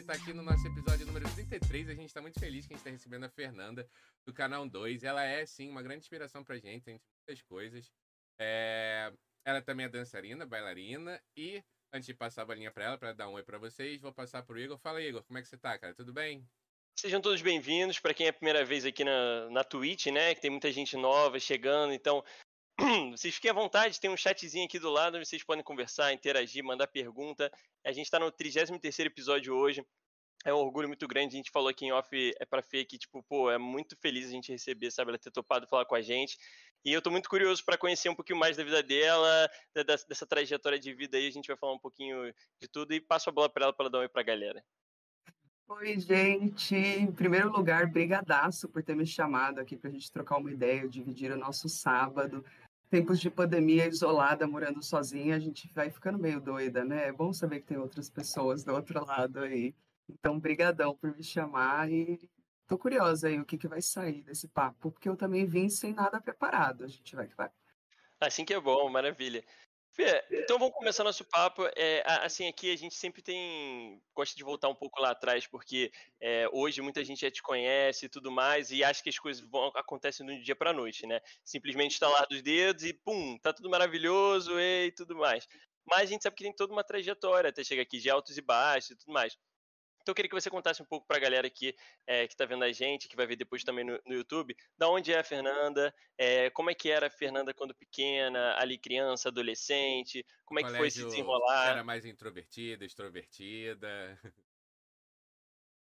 hoje está aqui no nosso episódio número 33. A gente está muito feliz que a gente está recebendo a Fernanda do canal 2. Ela é, sim, uma grande inspiração pra gente, entre muitas coisas. É... Ela também é dançarina, bailarina e antes de passar a bolinha para ela, para dar um oi para vocês, vou passar pro Igor. Fala, Igor, como é que você tá, cara? Tudo bem? Sejam todos bem-vindos. Para quem é a primeira vez aqui na, na Twitch, né? Que tem muita gente nova chegando, então vocês fiquem à vontade, tem um chatzinho aqui do lado, vocês podem conversar, interagir, mandar pergunta. A gente está no 33 episódio hoje. É um orgulho muito grande. A gente falou aqui em off é pra Fê que, tipo, pô, é muito feliz a gente receber, sabe, ela ter topado falar com a gente. E eu tô muito curioso para conhecer um pouquinho mais da vida dela, dessa, dessa trajetória de vida aí. A gente vai falar um pouquinho de tudo e passo a bola para ela para dar um oi pra galera. Oi, gente. Em primeiro lugar, brigadaço por ter me chamado aqui para a gente trocar uma ideia, dividir o nosso sábado tempos de pandemia isolada, morando sozinha, a gente vai ficando meio doida, né? É bom saber que tem outras pessoas do outro lado aí. Então, brigadão por me chamar e tô curiosa aí o que, que vai sair desse papo, porque eu também vim sem nada preparado. A gente vai que vai. Assim que é bom, maravilha. Então vamos começar nosso papo. É, assim, aqui a gente sempre tem. gosta de voltar um pouco lá atrás, porque é, hoje muita gente já te conhece e tudo mais, e acha que as coisas vão, acontecem do dia para noite, né? Simplesmente estalar dos dedos e pum, tá tudo maravilhoso e tudo mais. Mas a gente sabe que tem toda uma trajetória até chegar aqui, de altos e baixos e tudo mais. Então eu queria que você contasse um pouco para a galera aqui é, que está vendo a gente, que vai ver depois também no, no YouTube, da onde é a Fernanda, é, como é que era a Fernanda quando pequena, ali criança, adolescente, como é que foi se desenrolar? Era mais introvertida, extrovertida?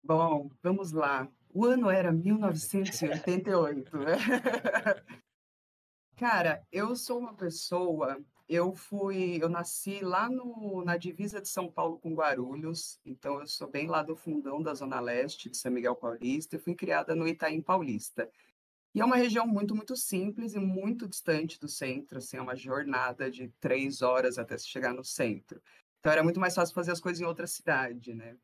Bom, vamos lá. O ano era 1988. Né? Cara, eu sou uma pessoa eu fui, eu nasci lá no, na divisa de São Paulo com Guarulhos, então eu sou bem lá do fundão da Zona Leste de São Miguel Paulista, e fui criada no Itaim Paulista. E é uma região muito, muito simples e muito distante do centro, assim, é uma jornada de três horas até se chegar no centro. Então era muito mais fácil fazer as coisas em outra cidade, né?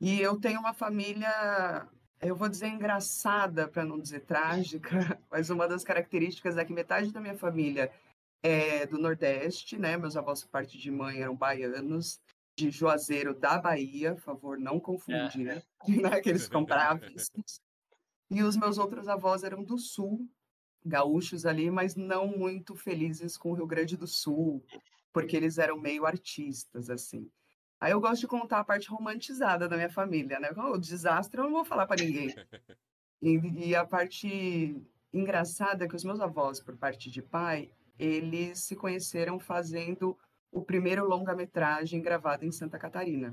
E eu tenho uma família, eu vou dizer engraçada, para não dizer trágica, mas uma das características é que metade da minha família é, do Nordeste, né? Meus avós, por parte de mãe, eram baianos, de Juazeiro da Bahia, por favor, não confundir, é. né? Que eles compravam. E os meus outros avós eram do Sul, gaúchos ali, mas não muito felizes com o Rio Grande do Sul, porque eles eram meio artistas, assim. Aí eu gosto de contar a parte romantizada da minha família, né? O desastre eu não vou falar para ninguém. E, e, a parte engraçada é que os meus avós, por parte de pai, eles se conheceram fazendo o primeiro longa-metragem gravado em Santa Catarina,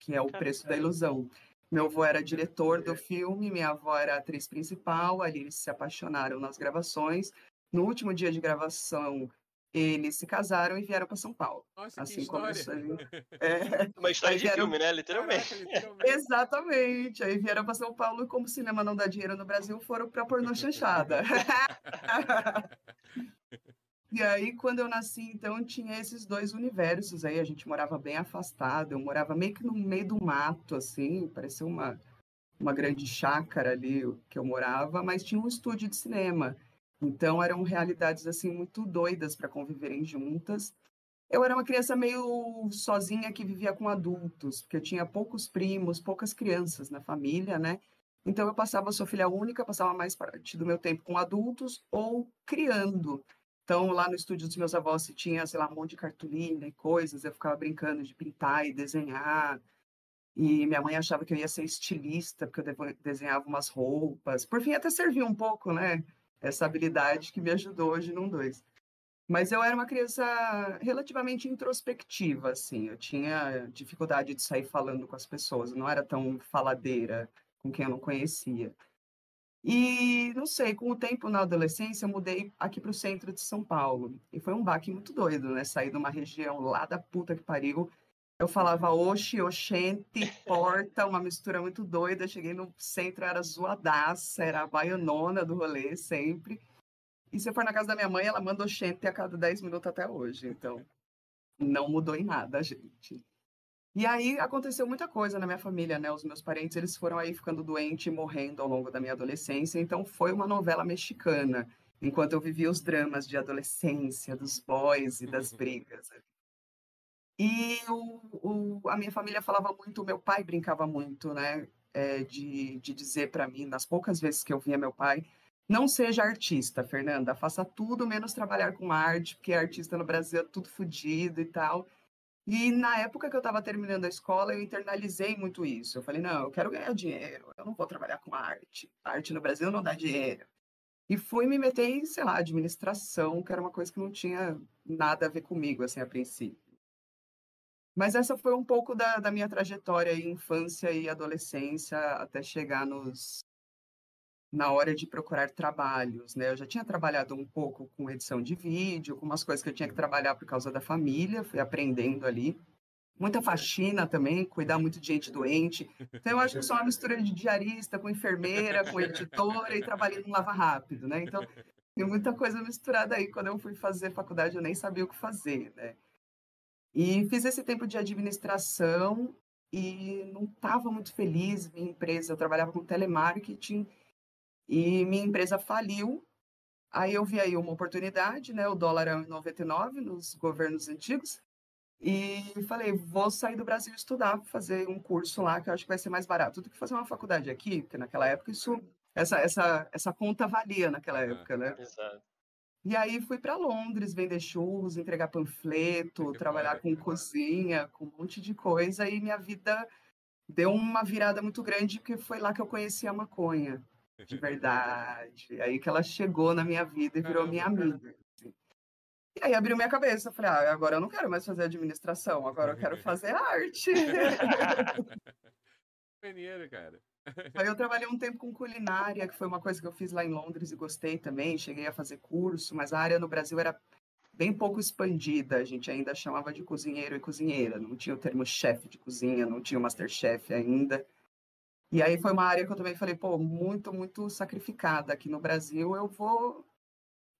que é O Preço da Ilusão. Meu avô era diretor do filme, minha avó era atriz principal, ali eles se apaixonaram nas gravações. No último dia de gravação, eles se casaram e vieram para São Paulo. Nossa, assim que como história. É... Uma história de vieram... filme, né? Literalmente. literalmente. Exatamente. Aí vieram para São Paulo e, como o cinema não dá dinheiro no Brasil, foram para pornô chanchada. E aí, quando eu nasci, então, tinha esses dois universos aí. A gente morava bem afastado. Eu morava meio que no meio do mato, assim. Parecia uma, uma grande chácara ali que eu morava. Mas tinha um estúdio de cinema. Então, eram realidades, assim, muito doidas para conviverem juntas. Eu era uma criança meio sozinha que vivia com adultos. Porque eu tinha poucos primos, poucas crianças na família, né? Então, eu passava, sou filha única, passava mais parte do meu tempo com adultos ou criando. Então, lá no estúdio dos meus avós, se tinha, sei lá, um monte de cartolina e coisas, eu ficava brincando de pintar e desenhar. E minha mãe achava que eu ia ser estilista, porque eu desenhava umas roupas. Por fim, até serviu um pouco, né? Essa habilidade que me ajudou hoje num dois. Mas eu era uma criança relativamente introspectiva, assim. Eu tinha dificuldade de sair falando com as pessoas, eu não era tão faladeira com quem eu não conhecia. E não sei, com o tempo na adolescência, eu mudei aqui para o centro de São Paulo. E foi um baque muito doido, né? Sair de uma região lá da puta que pariu. Eu falava oxi, oxente, porta, uma mistura muito doida. Cheguei no centro, era zoadaça, era a baianona do rolê sempre. E se eu for na casa da minha mãe, ela manda oxente a cada 10 minutos até hoje. Então, não mudou em nada, gente. E aí aconteceu muita coisa na minha família, né? Os meus parentes, eles foram aí ficando doentes e morrendo ao longo da minha adolescência, então foi uma novela mexicana, enquanto eu vivia os dramas de adolescência, dos boys e das brigas. E o, o, a minha família falava muito, meu pai brincava muito, né? É, de, de dizer para mim, nas poucas vezes que eu via meu pai, não seja artista, Fernanda, faça tudo menos trabalhar com arte, porque artista no Brasil é tudo fodido e tal. E na época que eu estava terminando a escola, eu internalizei muito isso. Eu falei, não, eu quero ganhar dinheiro, eu não vou trabalhar com arte. Arte no Brasil não dá dinheiro. E fui me meter em, sei lá, administração, que era uma coisa que não tinha nada a ver comigo, assim, a princípio. Mas essa foi um pouco da, da minha trajetória infância e adolescência até chegar nos na hora de procurar trabalhos, né? Eu já tinha trabalhado um pouco com edição de vídeo, com umas coisas que eu tinha que trabalhar por causa da família, fui aprendendo ali. Muita faxina também, cuidar muito de gente doente. Então, eu acho que sou uma mistura de diarista com enfermeira, com editora e trabalhei no Lava Rápido, né? Então, tem muita coisa misturada aí. Quando eu fui fazer faculdade, eu nem sabia o que fazer, né? E fiz esse tempo de administração e não estava muito feliz. Minha empresa, eu trabalhava com telemarketing e minha empresa faliu. Aí eu vi aí uma oportunidade, né? O dólar é 1,99 nos governos antigos. E falei, vou sair do Brasil estudar, fazer um curso lá que eu acho que vai ser mais barato do que fazer uma faculdade aqui, porque naquela época isso essa essa essa conta valia naquela época, né? Exato. E aí fui para Londres vender churros, entregar panfleto, trabalhar com cozinha, com um monte de coisa. E minha vida deu uma virada muito grande, porque foi lá que eu conheci a maconha, de verdade. Aí que ela chegou na minha vida e virou minha amiga. Assim. E aí abriu minha cabeça. Falei, ah, agora eu não quero mais fazer administração, agora eu quero fazer arte. Maneiro, cara. Aí eu trabalhei um tempo com culinária, que foi uma coisa que eu fiz lá em Londres e gostei também. Cheguei a fazer curso, mas a área no Brasil era bem pouco expandida. A gente ainda chamava de cozinheiro e cozinheira. Não tinha o termo chefe de cozinha, não tinha o masterchef ainda. E aí foi uma área que eu também falei, pô, muito, muito sacrificada. Aqui no Brasil eu vou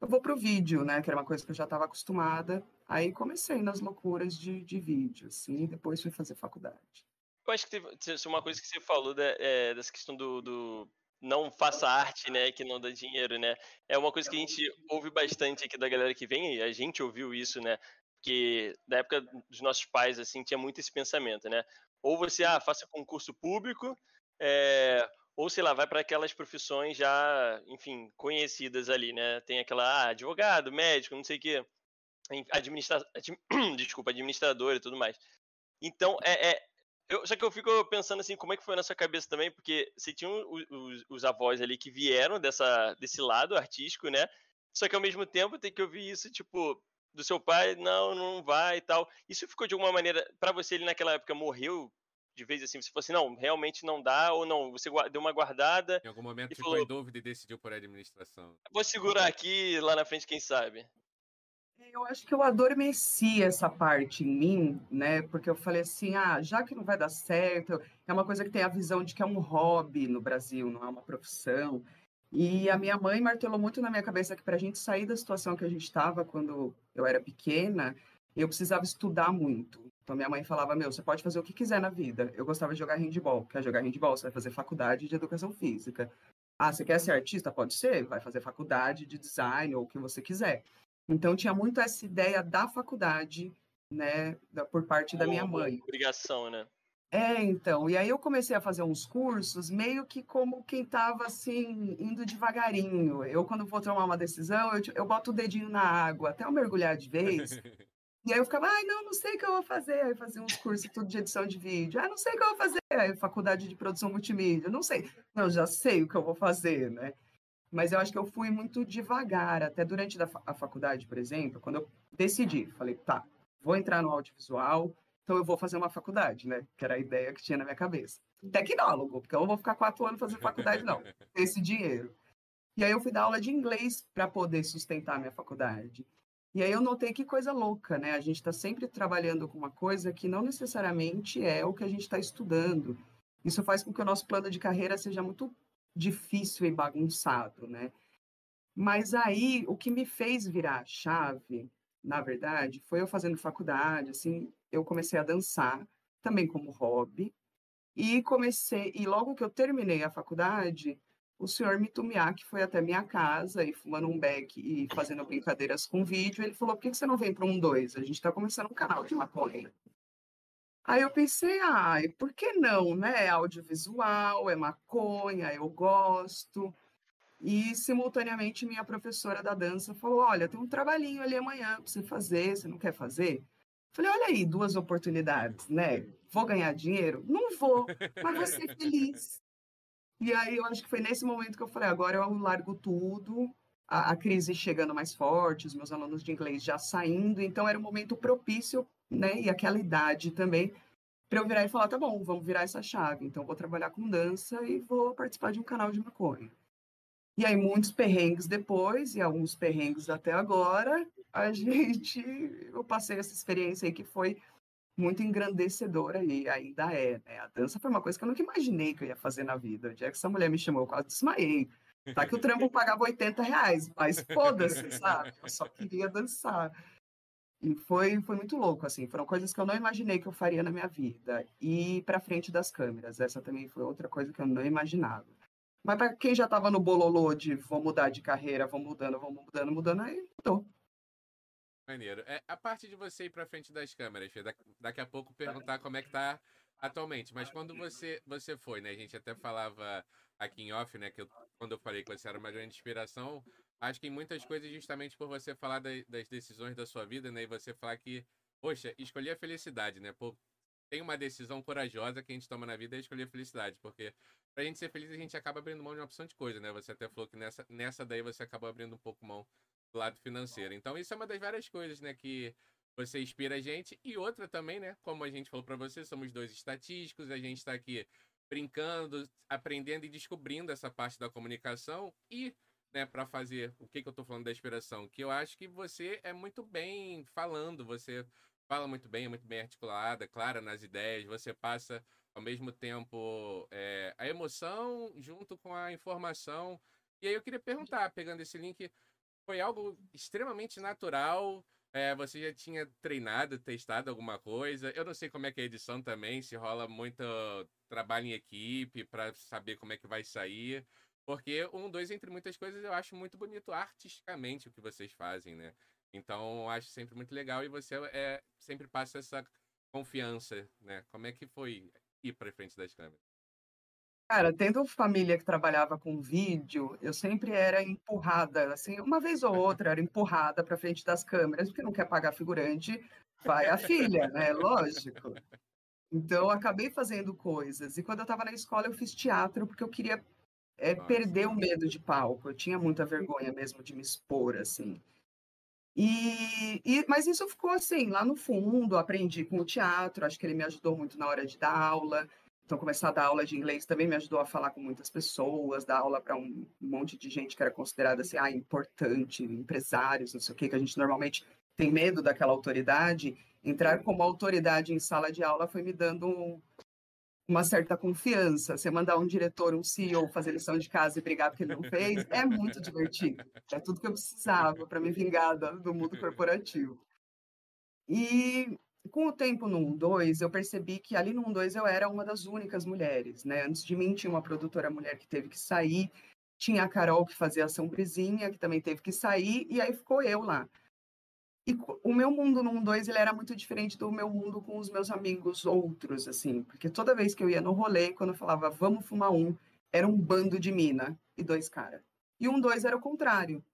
eu vou pro vídeo, né? Que era uma coisa que eu já estava acostumada. Aí comecei nas loucuras de, de vídeo, assim, e depois fui fazer faculdade. Eu acho que teve uma coisa que você falou da, é, dessa questão do, do, não faça arte, né, que não dá dinheiro, né? É uma coisa que a gente ouve bastante aqui da galera que vem, e a gente ouviu isso, né? Que da época dos nossos pais, assim, tinha muito esse pensamento, né? Ou você, ah, faça concurso público, é, ou sei lá, vai para aquelas profissões já, enfim, conhecidas ali, né? Tem aquela, ah, advogado, médico, não sei o quê, administra... desculpa, administrador e tudo mais. Então, é, é, eu, só que eu fico pensando assim, como é que foi na sua cabeça também, porque você tinha os, os, os, avós ali que vieram dessa, desse lado artístico, né? Só que ao mesmo tempo tem que ouvir isso, tipo, do seu pai, não, não vai e tal. Isso ficou de alguma maneira, para você ele naquela época morreu de vez assim, você falou assim, não, realmente não dá, ou não, você deu uma guardada. Em algum momento ficou falou, em dúvida e decidiu por administração. Vou segurar aqui, lá na frente, quem sabe. Eu acho que eu adormeci essa parte em mim, né? Porque eu falei assim, ah, já que não vai dar certo, é uma coisa que tem a visão de que é um hobby no Brasil, não é uma profissão. E a minha mãe martelou muito na minha cabeça que para a gente sair da situação que a gente estava quando eu era pequena, eu precisava estudar muito. Então minha mãe falava, meu, você pode fazer o que quiser na vida. Eu gostava de jogar handball. Quer jogar handball? Você vai fazer faculdade de educação física. Ah, você quer ser artista? Pode ser. Vai fazer faculdade de design ou o que você quiser. Então tinha muito essa ideia da faculdade, né, da, por parte da minha mãe. Obrigação, né? É, então. E aí eu comecei a fazer uns cursos, meio que como quem estava assim, indo devagarinho. Eu, quando vou tomar uma decisão, eu, eu boto o dedinho na água, até eu mergulhar de vez. e aí eu ficava, ai, não, não sei o que eu vou fazer. Aí fazia uns cursos tudo de edição de vídeo. Ah, não sei o que eu vou fazer. Aí, faculdade de produção multimídia, não sei. Não, já sei o que eu vou fazer, né? Mas eu acho que eu fui muito devagar, até durante a faculdade, por exemplo, quando eu decidi, falei, tá, vou entrar no audiovisual, então eu vou fazer uma faculdade, né? Que era a ideia que tinha na minha cabeça. Tecnólogo, porque eu não vou ficar quatro anos fazendo faculdade, não. Esse dinheiro. E aí eu fui dar aula de inglês para poder sustentar a minha faculdade. E aí eu notei que coisa louca, né? A gente está sempre trabalhando com uma coisa que não necessariamente é o que a gente está estudando. Isso faz com que o nosso plano de carreira seja muito difícil e bagunçado, né? Mas aí, o que me fez virar a chave, na verdade, foi eu fazendo faculdade, assim, eu comecei a dançar, também como hobby, e comecei, e logo que eu terminei a faculdade, o senhor Mitumiaki foi até minha casa e fumando um beck e fazendo brincadeiras com vídeo. Ele falou: por que você não vem para um dois? A gente está começando um canal de maconha. Aí eu pensei, ai, por que não, né? É audiovisual, é maconha, eu gosto. E, simultaneamente, minha professora da dança falou: Olha, tem um trabalhinho ali amanhã para você fazer, você não quer fazer? Falei: Olha aí, duas oportunidades, né? Vou ganhar dinheiro? Não vou, mas vou ser feliz. E aí eu acho que foi nesse momento que eu falei: agora eu largo tudo, a, a crise chegando mais forte, os meus alunos de inglês já saindo, então era um momento propício né? E aquela idade também, para eu virar e falar, tá bom, vamos virar essa chave. Então, vou trabalhar com dança e vou participar de um canal de maconha. E aí, muitos perrengues depois, e alguns perrengues até agora, a gente, eu passei essa experiência aí que foi muito engrandecedora e ainda é, né? A dança foi uma coisa que eu nunca imaginei que eu ia fazer na vida. O dia que essa mulher me chamou, eu quase desmaiei. Tá que o trampo pagava 80 reais, mas foda-se, sabe? Eu só queria dançar. E foi, foi muito louco, assim, foram coisas que eu não imaginei que eu faria na minha vida. E para frente das câmeras, essa também foi outra coisa que eu não imaginava. Mas para quem já estava no bololô de vou mudar de carreira, vou mudando, vou mudando, mudando, aí mudou. Maneiro. É, a parte de você ir para frente das câmeras, daqui a pouco perguntar como é que tá atualmente. Mas quando você, você foi, né? A gente até falava aqui em off, né? Que eu, quando eu falei que você era uma grande inspiração, acho que em muitas coisas, justamente por você falar da, das decisões da sua vida, né? E você falar que, poxa, escolher a felicidade, né? Pô, tem uma decisão corajosa que a gente toma na vida é escolher a felicidade, porque pra gente ser feliz a gente acaba abrindo mão de uma opção de coisa, né? Você até falou que nessa, nessa daí você acabou abrindo um pouco mão lado financeiro. Então isso é uma das várias coisas, né, que você inspira a gente e outra também, né, como a gente falou para você, somos dois estatísticos, a gente está aqui brincando, aprendendo e descobrindo essa parte da comunicação e né, para fazer o que, que eu estou falando da inspiração, que eu acho que você é muito bem falando, você fala muito bem, é muito bem articulada, clara nas ideias, você passa ao mesmo tempo é, a emoção junto com a informação. E aí eu queria perguntar, pegando esse link, foi algo extremamente natural? É, você já tinha treinado, testado alguma coisa? Eu não sei como é que é a edição também, se rola muito trabalho em equipe para saber como é que vai sair. Porque um, dois, entre muitas coisas, eu acho muito bonito artisticamente o que vocês fazem, né? Então, eu acho sempre muito legal e você é, sempre passa essa confiança, né? Como é que foi ir para frente das câmeras? Cara, tendo família que trabalhava com vídeo, eu sempre era empurrada, assim, uma vez ou outra era empurrada para frente das câmeras, porque não quer pagar figurante, vai a filha, né? Lógico. Então, eu acabei fazendo coisas. E quando eu estava na escola, eu fiz teatro, porque eu queria é perder o medo de palco. Eu tinha muita vergonha mesmo de me expor, assim. E, e, mas isso ficou assim, lá no fundo, aprendi com o teatro, acho que ele me ajudou muito na hora de dar aula. Então, começar a dar aula de inglês também me ajudou a falar com muitas pessoas, dar aula para um monte de gente que era considerada assim, ah, importante, empresários, não sei o quê, que a gente normalmente tem medo daquela autoridade. Entrar como autoridade em sala de aula foi me dando um, uma certa confiança. Você mandar um diretor, um CEO fazer lição de casa e brigar porque ele não fez, é muito divertido. É tudo que eu precisava para me vingar do mundo corporativo. E com o tempo no 1-2, eu percebi que ali no 1-2 eu era uma das únicas mulheres, né? Antes de mim tinha uma produtora mulher que teve que sair, tinha a Carol que fazia a sombrezinha, que também teve que sair, e aí ficou eu lá. E o meu mundo no 1-2, ele era muito diferente do meu mundo com os meus amigos outros, assim. Porque toda vez que eu ia no rolê, quando eu falava, vamos fumar um, era um bando de mina e dois caras. E um, dois era o contrário.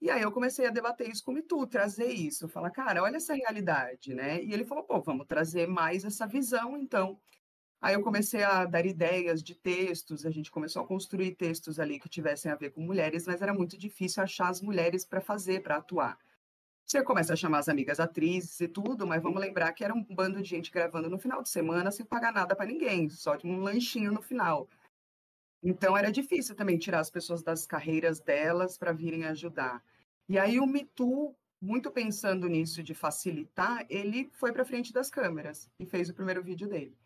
E aí eu comecei a debater isso com o Mitu, trazer isso. Falar, cara, olha essa realidade, né? E ele falou, pô, vamos trazer mais essa visão, então. Aí eu comecei a dar ideias de textos, a gente começou a construir textos ali que tivessem a ver com mulheres, mas era muito difícil achar as mulheres para fazer, para atuar. Você começa a chamar as amigas atrizes e tudo, mas vamos lembrar que era um bando de gente gravando no final de semana sem pagar nada para ninguém, só de um lanchinho no final. Então era difícil também tirar as pessoas das carreiras delas para virem ajudar. E aí o MeToo, muito pensando nisso de facilitar, ele foi para frente das câmeras e fez o primeiro vídeo dele.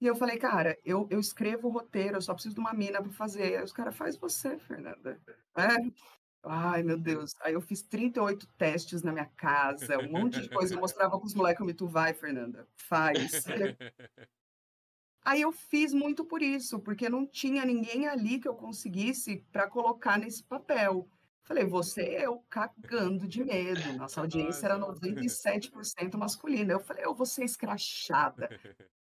E eu falei, cara, eu, eu escrevo o roteiro, eu só preciso de uma mina para fazer. Aí os caras, faz você, Fernanda. É, Ai, meu Deus. Aí eu fiz 38 testes na minha casa, um monte de coisa. Eu mostrava com os moleques, me tu vai, Fernanda, faz. Aí eu fiz muito por isso, porque não tinha ninguém ali que eu conseguisse para colocar nesse papel. Falei, você é eu cagando de medo. Nossa audiência era 97% masculina. Eu falei, eu vou ser escrachada.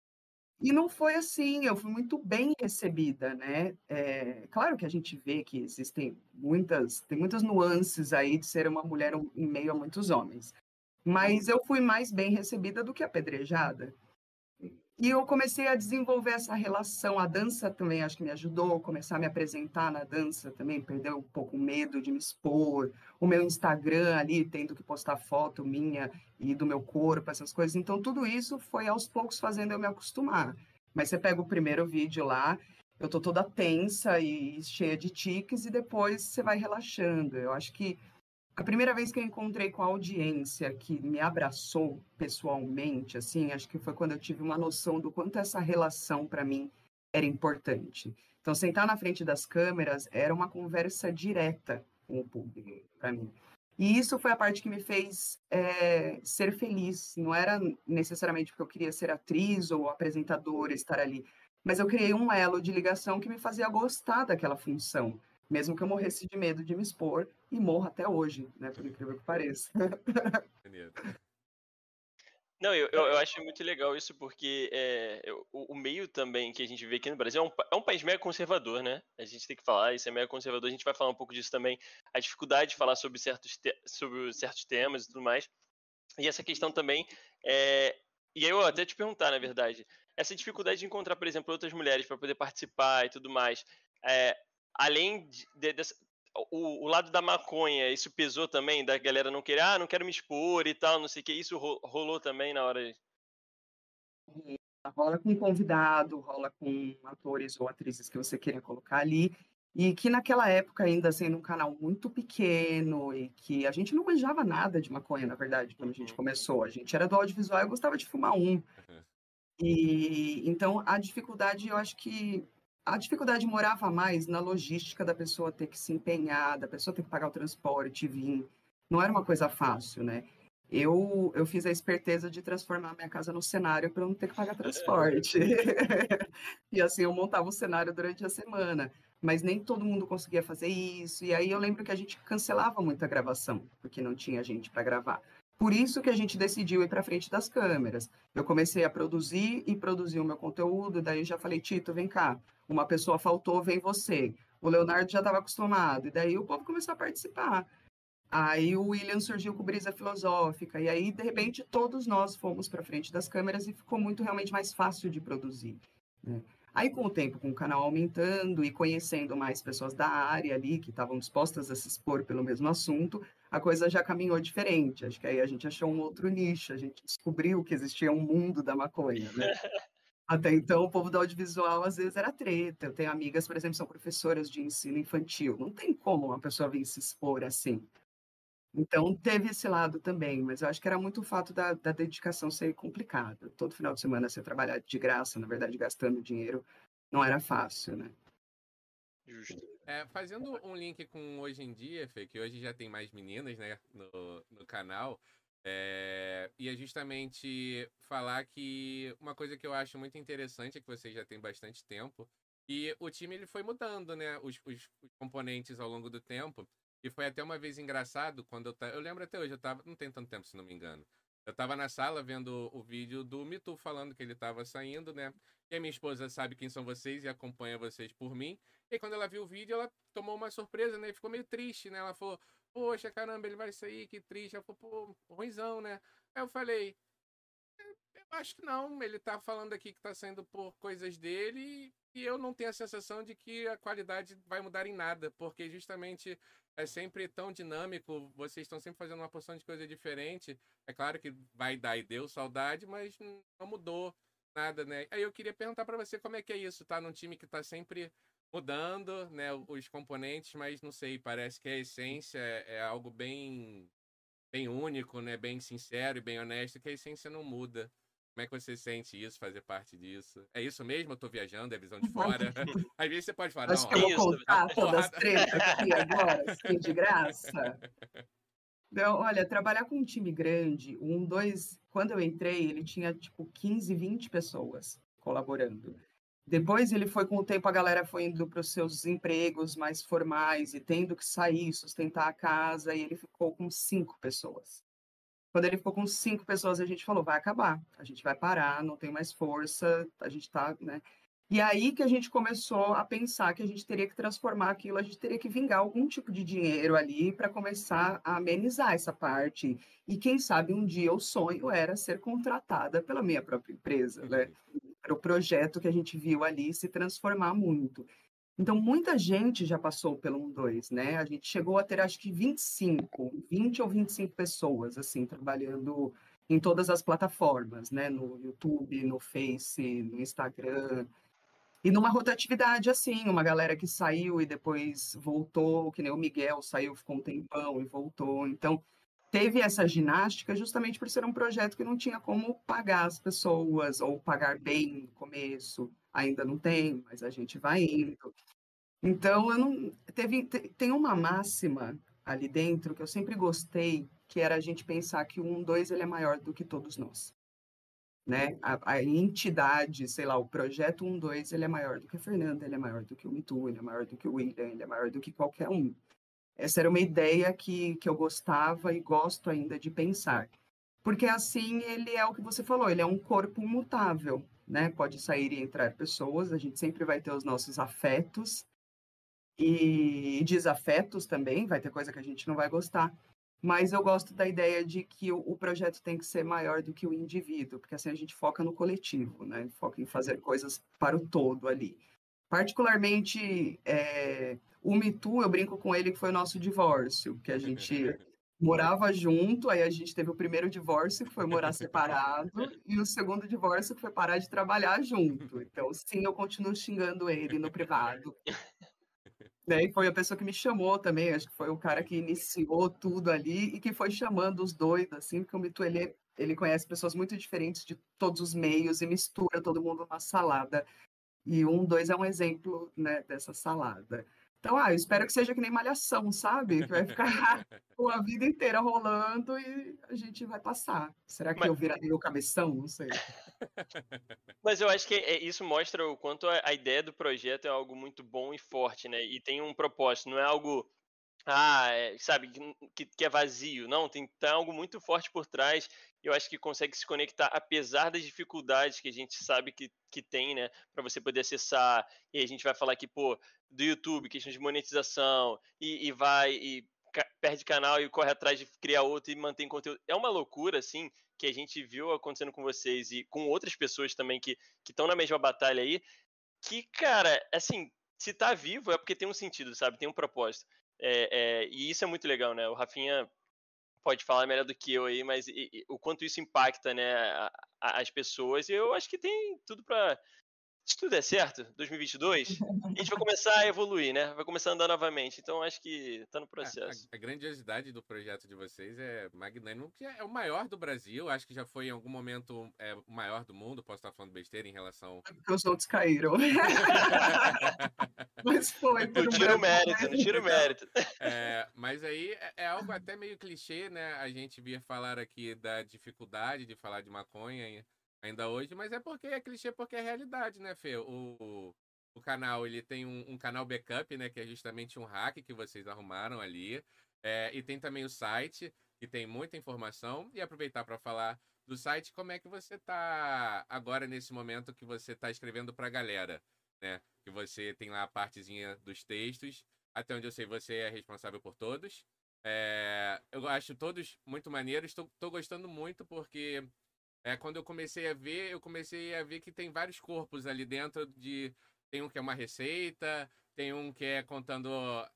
E não foi assim, eu fui muito bem recebida, né? É, claro que a gente vê que existem muitas, tem muitas nuances aí de ser uma mulher em meio a muitos homens. Mas eu fui mais bem recebida do que apedrejada. E eu comecei a desenvolver essa relação. A dança também acho que me ajudou, começar a me apresentar na dança também, perder um pouco o medo de me expor. O meu Instagram ali, tendo que postar foto minha e do meu corpo, essas coisas. Então, tudo isso foi aos poucos fazendo eu me acostumar. Mas você pega o primeiro vídeo lá, eu tô toda tensa e cheia de tiques, e depois você vai relaxando. Eu acho que a primeira vez que eu encontrei com a audiência que me abraçou pessoalmente, assim, acho que foi quando eu tive uma noção do quanto essa relação para mim era importante. Então, sentar na frente das câmeras era uma conversa direta com o público para mim. E isso foi a parte que me fez é, ser feliz. Não era necessariamente porque eu queria ser atriz ou apresentadora, estar ali, mas eu criei um elo de ligação que me fazia gostar daquela função mesmo que eu morresse de medo de me expor, e morro até hoje, né? Por incrível que pareça. Não, eu, eu, acho muito legal isso porque é, o, o, meio também que a gente vê aqui no Brasil é um, é um, país mega conservador, né? A gente tem que falar, isso é mega conservador, a gente vai falar um pouco disso também, a dificuldade de falar sobre certos, te, sobre certos temas e tudo mais. E essa questão também, é, e aí eu até te perguntar, na verdade, essa dificuldade de encontrar, por exemplo, outras mulheres para poder participar e tudo mais, é, além de, de, de o, o, lado da maconha, isso pesou também, da galera não querer, ah, não quero me expor e tal, não sei o que, isso rolou também na hora? Rola com convidado, rola com atores ou atrizes que você queira colocar ali, e que naquela época, ainda sendo um canal muito pequeno, e que a gente não manjava nada de maconha, na verdade, quando a gente uhum. começou. A gente era do audiovisual e gostava de fumar um. Uhum. E então a dificuldade, eu acho que a dificuldade morava mais na logística da pessoa ter que se empenhar, da pessoa ter que pagar o transporte, vir. Não era uma coisa fácil, né? Eu, eu fiz a esperteza de transformar minha casa no cenário para não ter que pagar transporte. e assim, eu montava o cenário durante a semana. Mas nem todo mundo conseguia fazer isso. E aí eu lembro que a gente cancelava muita gravação, porque não tinha gente para gravar. Por isso que a gente decidiu ir para frente das câmeras. Eu comecei a produzir e produzir o meu conteúdo, daí já falei, Tito, vem cá, uma pessoa faltou, vem você. O Leonardo já estava acostumado, e daí o povo começou a participar. Aí o William surgiu com brisa filosófica, e aí, de repente, todos nós fomos para frente das câmeras e ficou muito realmente mais fácil de produzir. Né? Aí, com o tempo, com o canal aumentando e conhecendo mais pessoas da área ali que estavam dispostas a se expor pelo mesmo assunto, a coisa já caminhou diferente. Acho que aí a gente achou um outro nicho, a gente descobriu que existia um mundo da maconha, né? Até então, o povo do audiovisual às vezes era treta. Eu tenho amigas, por exemplo, são professoras de ensino infantil. Não tem como uma pessoa vir se expor assim. Então, teve esse lado também, mas eu acho que era muito o fato da, da dedicação ser complicada. Todo final de semana você trabalhar de graça, na verdade, gastando dinheiro, não era fácil, né? Justo. É, fazendo um link com hoje em dia, Fê, que hoje já tem mais meninas né, no, no canal, é, e é justamente falar que uma coisa que eu acho muito interessante é que vocês já têm bastante tempo. E o time ele foi mudando, né? Os, os, os componentes ao longo do tempo. E foi até uma vez engraçado quando eu. Eu lembro até hoje, eu tava. Não tem tanto tempo, se não me engano. Eu tava na sala vendo o vídeo do Mitu falando que ele tava saindo, né? E a minha esposa sabe quem são vocês e acompanha vocês por mim. E quando ela viu o vídeo, ela tomou uma surpresa, né? E ficou meio triste, né? Ela falou: Poxa, caramba, ele vai sair, que triste. Ela falou: Pô, ruimzão, né? Aí eu falei: acho que não. Ele tá falando aqui que tá saindo por coisas dele e eu não tenho a sensação de que a qualidade vai mudar em nada, porque justamente é sempre tão dinâmico, vocês estão sempre fazendo uma porção de coisa diferente. É claro que vai dar e deu saudade, mas não mudou nada, né? Aí eu queria perguntar para você como é que é isso, tá num time que está sempre mudando, né, os componentes, mas não sei, parece que a essência é algo bem bem único, né, bem sincero e bem honesto, que a essência não muda. Como é que você sente isso, fazer parte disso? É isso mesmo? Eu tô viajando, é visão de fora. Às vezes você pode falar, Acho não. Que eu vou contar todas as tretas aqui agora, assim, de graça. Então, olha, trabalhar com um time grande, um, dois, quando eu entrei, ele tinha tipo 15, 20 pessoas. colaborando. Depois ele foi com o tempo a galera foi indo para os seus empregos mais formais e tendo que sair, sustentar a casa e ele ficou com cinco pessoas. Quando ele ficou com cinco pessoas a gente falou vai acabar, a gente vai parar, não tem mais força, a gente está, né? E aí que a gente começou a pensar que a gente teria que transformar aquilo, a gente teria que vingar algum tipo de dinheiro ali para começar a amenizar essa parte. E quem sabe um dia o sonho era ser contratada pela minha própria empresa, né? para o projeto que a gente viu ali se transformar muito. Então, muita gente já passou pelo 1-2, né? A gente chegou a ter, acho que 25, 20 ou 25 pessoas, assim, trabalhando em todas as plataformas, né? No YouTube, no Face, no Instagram. E numa rotatividade, assim, uma galera que saiu e depois voltou, que nem o Miguel saiu, ficou um tempão e voltou. Então, teve essa ginástica justamente por ser um projeto que não tinha como pagar as pessoas ou pagar bem no começo. Ainda não tem, mas a gente vai indo. Então, eu não teve tem uma máxima ali dentro que eu sempre gostei, que era a gente pensar que o 1 2 ele é maior do que todos nós. Né? A, a entidade, sei lá, o projeto 1 2 ele é maior do que a Fernanda, ele é maior do que o Mitu, ele é maior do que o William, ele é maior do que qualquer um. Essa era uma ideia que, que eu gostava e gosto ainda de pensar. Porque assim ele é o que você falou, ele é um corpo mutável, né? Pode sair e entrar pessoas, a gente sempre vai ter os nossos afetos e desafetos também, vai ter coisa que a gente não vai gostar. Mas eu gosto da ideia de que o, projeto tem que ser maior do que o indivíduo, porque assim a gente foca no coletivo, né? Foca em fazer coisas para o todo ali. Particularmente, é, o Mitu, eu brinco com ele que foi o nosso divórcio, que a gente morava junto, aí a gente teve o primeiro divórcio, que foi morar separado, e o segundo divórcio, que foi parar de trabalhar junto. Então, sim, eu continuo xingando ele no privado. Né? E foi a pessoa que me chamou também, acho que foi o cara que iniciou tudo ali e que foi chamando os dois, assim, porque o Mitu, ele, ele conhece pessoas muito diferentes de todos os meios e mistura todo mundo numa salada. E um, dois é um exemplo né, dessa salada. Então, ah, eu espero que seja que nem malhação, sabe? Que vai ficar a vida inteira rolando e a gente vai passar. Será que Mas... eu viraria o cabeção? Não sei. Mas eu acho que é, isso mostra o quanto a ideia do projeto é algo muito bom e forte, né? E tem um propósito, não é algo ah, é, sabe, que, que, é vazio. Não, tem, tem algo muito forte por trás. Eu acho que consegue se conectar, apesar das dificuldades que a gente sabe que, que tem, né? Para você poder acessar. E a gente vai falar aqui, pô, do YouTube, questão de monetização, e, e vai e perde canal e corre atrás de criar outro e mantém conteúdo. É uma loucura, assim, que a gente viu acontecendo com vocês e com outras pessoas também que estão na mesma batalha aí. Que, cara, assim, se tá vivo é porque tem um sentido, sabe? Tem um propósito. É, é, e isso é muito legal, né? O Rafinha pode falar melhor do que eu aí, mas e, e, o quanto isso impacta, né, a, a, as pessoas. E eu acho que tem tudo para se tudo der certo, 2022, a gente vai começar a evoluir, né? Vai começar a andar novamente. Então acho que está no é, processo. A, a, grandiosidade do projeto de vocês é magnânimo, que é o maior do Brasil. Acho que já foi em algum momento é, o maior do mundo. Posso estar falando besteira em relação. É porque os outros caíram. mas foi. Não tira o mérito, não tira o mérito. É, mas aí é, é algo até meio clichê, né? A gente vir falar aqui da dificuldade de falar de maconha ainda hoje, mas é porque é clichê, porque é realidade, né, Fê? O, o canal, ele tem um, um canal backup, né, que é justamente um hack que vocês arrumaram ali, é, e tem também o site, que tem muita informação, e aproveitar para falar do site, como é que você está agora nesse momento que você está escrevendo para a galera, né? Que você tem lá a partezinha dos textos, até onde eu sei você é responsável por todos. É, eu acho todos muito maneiros, estou gostando muito porque é, quando eu comecei a ver, eu comecei a ver que tem vários corpos ali dentro de. Tem um que é uma receita, tem um que é contando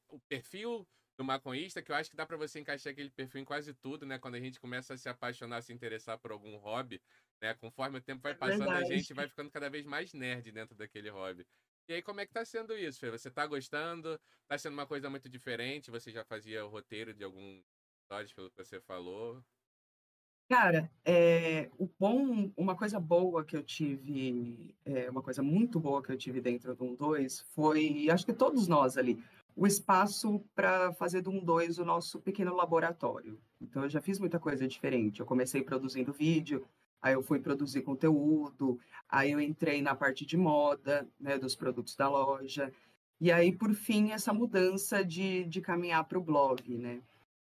o perfil do maconhista, que eu acho que dá para você encaixar aquele perfil em quase tudo, né? Quando a gente começa a se apaixonar, se interessar por algum hobby, né? Conforme o tempo vai é passando, a gente vai ficando cada vez mais nerd dentro daquele hobby. E aí, como é que tá sendo isso, Fê? Você tá gostando? Tá sendo uma coisa muito diferente? Você já fazia o roteiro de algum episódio, pelo que você falou? Cara, é, o bom, uma coisa boa que eu tive, é, uma coisa muito boa que eu tive dentro do 1-2 foi, acho que todos nós ali, o espaço para fazer do 1-2 o nosso pequeno laboratório. Então, eu já fiz muita coisa diferente. Eu comecei produzindo vídeo, aí eu fui produzir conteúdo, aí eu entrei na parte de moda, né, dos produtos da loja, e aí, por fim, essa mudança de, de caminhar para o blog, né?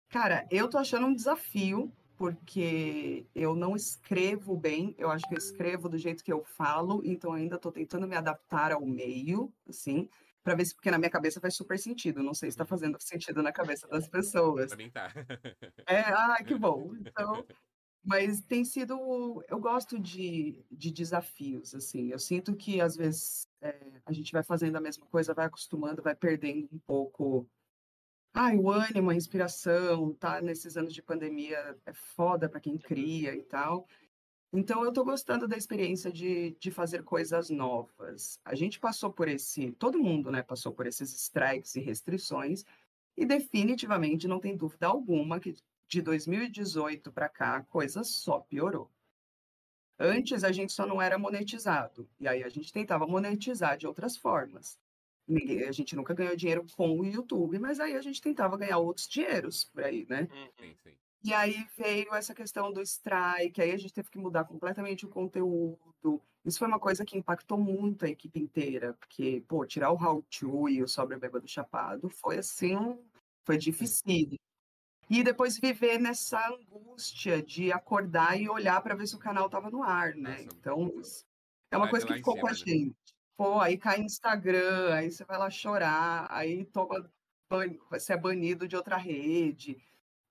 Cara, eu tô achando um desafio, porque eu não escrevo bem, eu acho que eu escrevo do jeito que eu falo, então ainda estou tentando me adaptar ao meio, assim, para ver se, porque na minha cabeça faz super sentido, não sei se está fazendo sentido na cabeça das pessoas. Pra mim tá. É, ah, que bom. Então, mas tem sido, eu gosto de, de desafios, assim, eu sinto que às vezes é, a gente vai fazendo a mesma coisa, vai acostumando, vai perdendo um pouco Ai, o ânimo, a inspiração, tá? Nesses anos de pandemia é foda para quem cria e tal. Então, eu estou gostando da experiência de, de fazer coisas novas. A gente passou por esse, todo mundo, né, passou por esses strikes e restrições, e definitivamente não tem dúvida alguma que de 2018 para cá a coisa só piorou. Antes a gente só não era monetizado, e aí a gente tentava monetizar de outras formas. A gente nunca ganhou dinheiro com o YouTube, mas aí a gente tentava ganhar outros dinheiros por aí, né? Uhum. Sim, sim. E aí veio essa questão do strike, aí a gente teve que mudar completamente o conteúdo. Isso foi uma coisa que impactou muito a equipe inteira, porque, pô, tirar o How To e o Sobre Bêbado Chapado foi assim, foi difícil. E depois viver nessa angústia de acordar e olhar para ver se o canal estava no ar, né? Nossa, então, é uma coisa que ficou com a né? gente. Pô, aí cai Instagram, aí você vai lá chorar, aí toma você é banido de outra rede.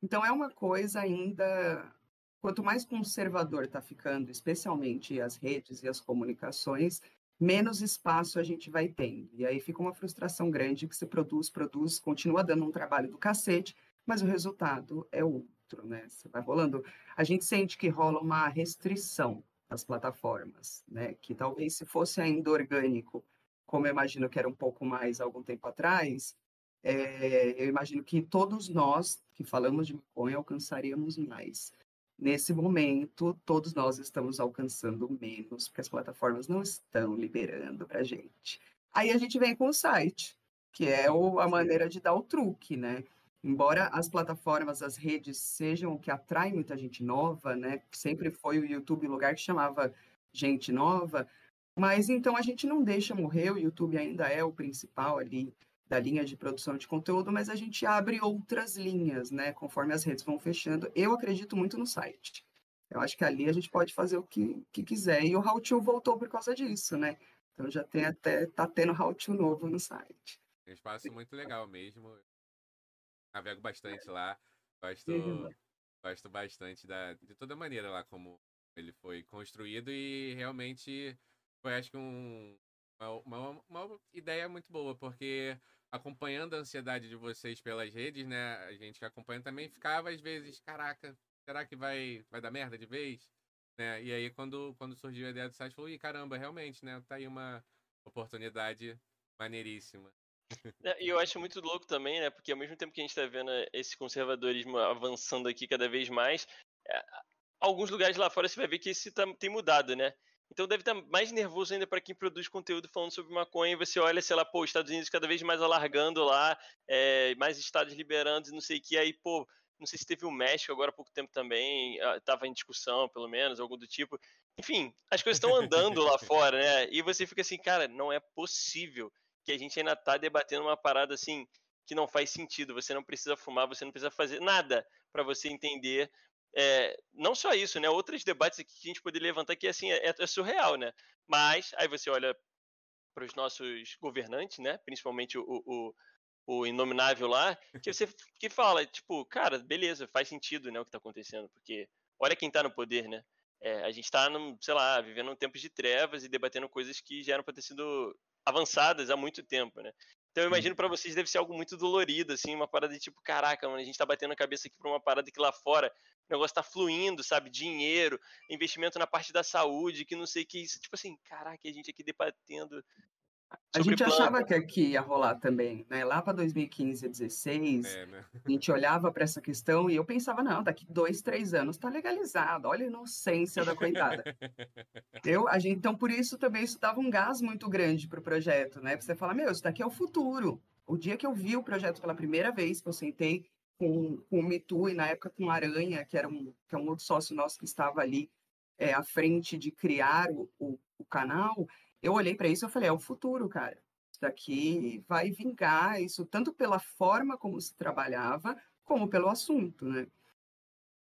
Então é uma coisa ainda. Quanto mais conservador está ficando, especialmente as redes e as comunicações, menos espaço a gente vai tendo. E aí fica uma frustração grande que você produz, produz, continua dando um trabalho do cacete, mas o resultado é outro, né? Você vai rolando. A gente sente que rola uma restrição as plataformas, né? Que talvez se fosse ainda orgânico, como eu imagino que era um pouco mais algum tempo atrás, é, eu imagino que todos nós que falamos de maconha alcançaríamos mais. Nesse momento, todos nós estamos alcançando menos, porque as plataformas não estão liberando para gente. Aí a gente vem com o site, que é o, a maneira de dar o truque, né? Embora as plataformas, as redes sejam o que atrai muita gente nova, né? Sempre foi o YouTube o lugar que chamava gente nova, mas então a gente não deixa morrer, o YouTube ainda é o principal ali da linha de produção de conteúdo, mas a gente abre outras linhas, né? Conforme as redes vão fechando. Eu acredito muito no site. Eu acho que ali a gente pode fazer o que, que quiser. E o How To voltou por causa disso, né? Então já tem até, tá tendo How To novo no site. É um espaço muito legal mesmo navego bastante lá. Gosto, gosto bastante da, de toda maneira lá como ele foi construído e realmente foi, acho que, um, uma, uma, uma ideia muito boa, porque acompanhando a ansiedade de vocês pelas redes, né? A gente que acompanha também ficava às vezes, caraca, será que vai, vai dar merda de vez? Né? E aí quando, quando surgiu a ideia do site, falou, ih, caramba, realmente, né? Tá aí uma oportunidade maneiríssima. É, e eu acho muito louco também, né? Porque ao mesmo tempo que a gente está vendo esse conservadorismo avançando aqui cada vez mais, é, alguns lugares lá fora você vai ver que isso tá, tem mudado, né? Então deve estar tá mais nervoso ainda para quem produz conteúdo falando sobre maconha. E você olha, sei lá, pô, Estados Unidos cada vez mais alargando lá, é, mais estados liberando e não sei o que. Aí, pô, não sei se teve o México agora há pouco tempo também, estava em discussão, pelo menos, algo do tipo. Enfim, as coisas estão andando lá fora, né? E você fica assim, cara, não é possível que a gente ainda tá debatendo uma parada assim que não faz sentido. Você não precisa fumar, você não precisa fazer nada para você entender. É, não só isso, né? Outros debates aqui que a gente poderia levantar que assim é, é surreal, né? Mas aí você olha para os nossos governantes, né? Principalmente o, o, o inominável lá, que você que fala tipo, cara, beleza, faz sentido, né? O que está acontecendo, porque olha quem está no poder, né? É, a gente está, sei lá, vivendo um tempo de trevas e debatendo coisas que já eram para ter sido avançadas há muito tempo, né? Então eu imagino para vocês deve ser algo muito dolorido, assim, uma parada de tipo, caraca, mano, a gente tá batendo a cabeça aqui pra uma parada que lá fora o negócio tá fluindo, sabe? Dinheiro, investimento na parte da saúde, que não sei o que isso. Tipo assim, caraca, a gente aqui debatendo a gente achava que aqui ia rolar também, né? Lá para 2015, 2016, é, né? a gente olhava para essa questão e eu pensava, não, daqui dois, três anos está legalizado. Olha a inocência da coitada. eu, a gente, então, por isso também isso dava um gás muito grande para o projeto, né? Pra você falar, meu, isso daqui é o futuro. O dia que eu vi o projeto pela primeira vez, que eu sentei com, com o Mitu e na época com o Aranha, que era um, que é um outro sócio nosso que estava ali é, à frente de criar o, o, o canal, eu olhei para isso e falei, é o futuro, cara. Isso daqui vai vingar, isso tanto pela forma como se trabalhava, como pelo assunto, né?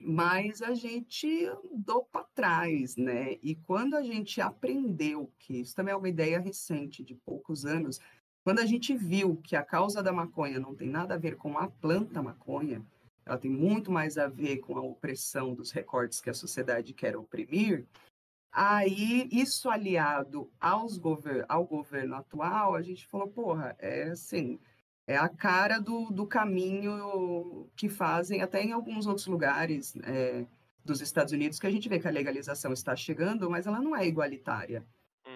Mas a gente andou para trás, né? E quando a gente aprendeu, que isso também é uma ideia recente, de poucos anos, quando a gente viu que a causa da maconha não tem nada a ver com a planta maconha, ela tem muito mais a ver com a opressão dos recortes que a sociedade quer oprimir, aí isso aliado aos gover ao governo atual, a gente falou, porra, é assim, é a cara do, do caminho que fazem até em alguns outros lugares é, dos Estados Unidos, que a gente vê que a legalização está chegando, mas ela não é igualitária,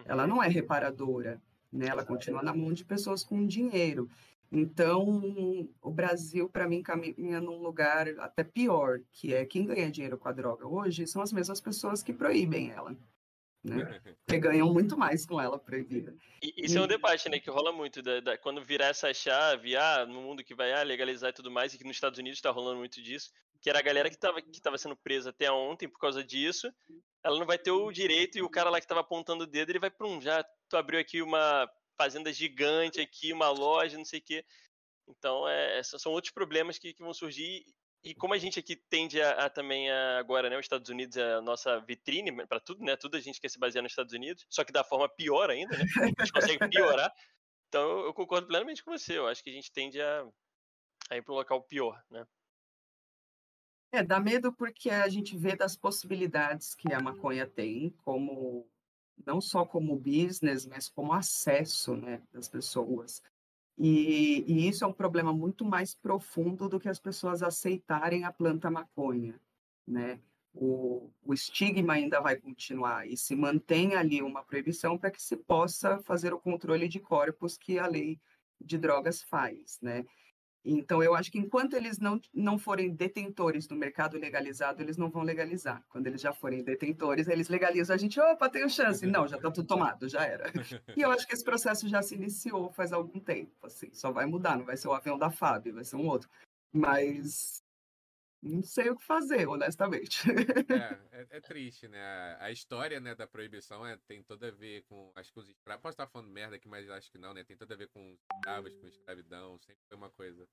ela não é reparadora né? Ela continua na mão de pessoas com dinheiro. Então, o Brasil, para mim, caminha num lugar até pior, que é quem ganha dinheiro com a droga hoje são as mesmas pessoas que proíbem ela. Né? que ganham muito mais com ela proibida. E, isso e... é um debate, né, que rola muito, da, da, quando virar essa chave, ah, no mundo que vai ah, legalizar e tudo mais, e que nos Estados Unidos está rolando muito disso, que era a galera que estava que tava sendo presa até ontem por causa disso, ela não vai ter o direito, e o cara lá que estava apontando o dedo, ele vai, prum, já tu abriu aqui uma fazenda gigante aqui, uma loja, não sei o quê. Então, é, são outros problemas que, que vão surgir. E como a gente aqui tende a, a também a, agora, né, os Estados Unidos é a nossa vitrine para tudo, né? Tudo a gente quer se basear nos Estados Unidos, só que da forma pior ainda, né? A gente consegue piorar. Então, eu concordo plenamente com você. Eu acho que a gente tende a, a ir para o local pior, né? É, dá medo porque a gente vê das possibilidades que a maconha tem, como não só como business, mas como acesso né, das pessoas. E, e, isso é um problema muito mais profundo do que as pessoas aceitarem a planta maconha, né? O, o estigma ainda vai continuar e se mantém ali uma proibição para que se possa fazer o controle de corpos que a lei de drogas faz, né? Então, eu acho que enquanto eles não, não forem detentores do mercado legalizado, eles não vão legalizar. Quando eles já forem detentores, eles legalizam. A gente, opa, tenho chance. Não, já está tudo tomado, já era. E eu acho que esse processo já se iniciou faz algum tempo. Assim, só vai mudar, não vai ser o avião da FAB, vai ser um outro. Mas não sei o que fazer, honestamente. É, é, é, triste, né? A história né, da proibição é, tem tudo a ver com. Acho que os escravos. Posso estar falando merda aqui, mas acho que não, né? Tem tudo a ver com escravos, com escravidão. Sempre foi uma coisa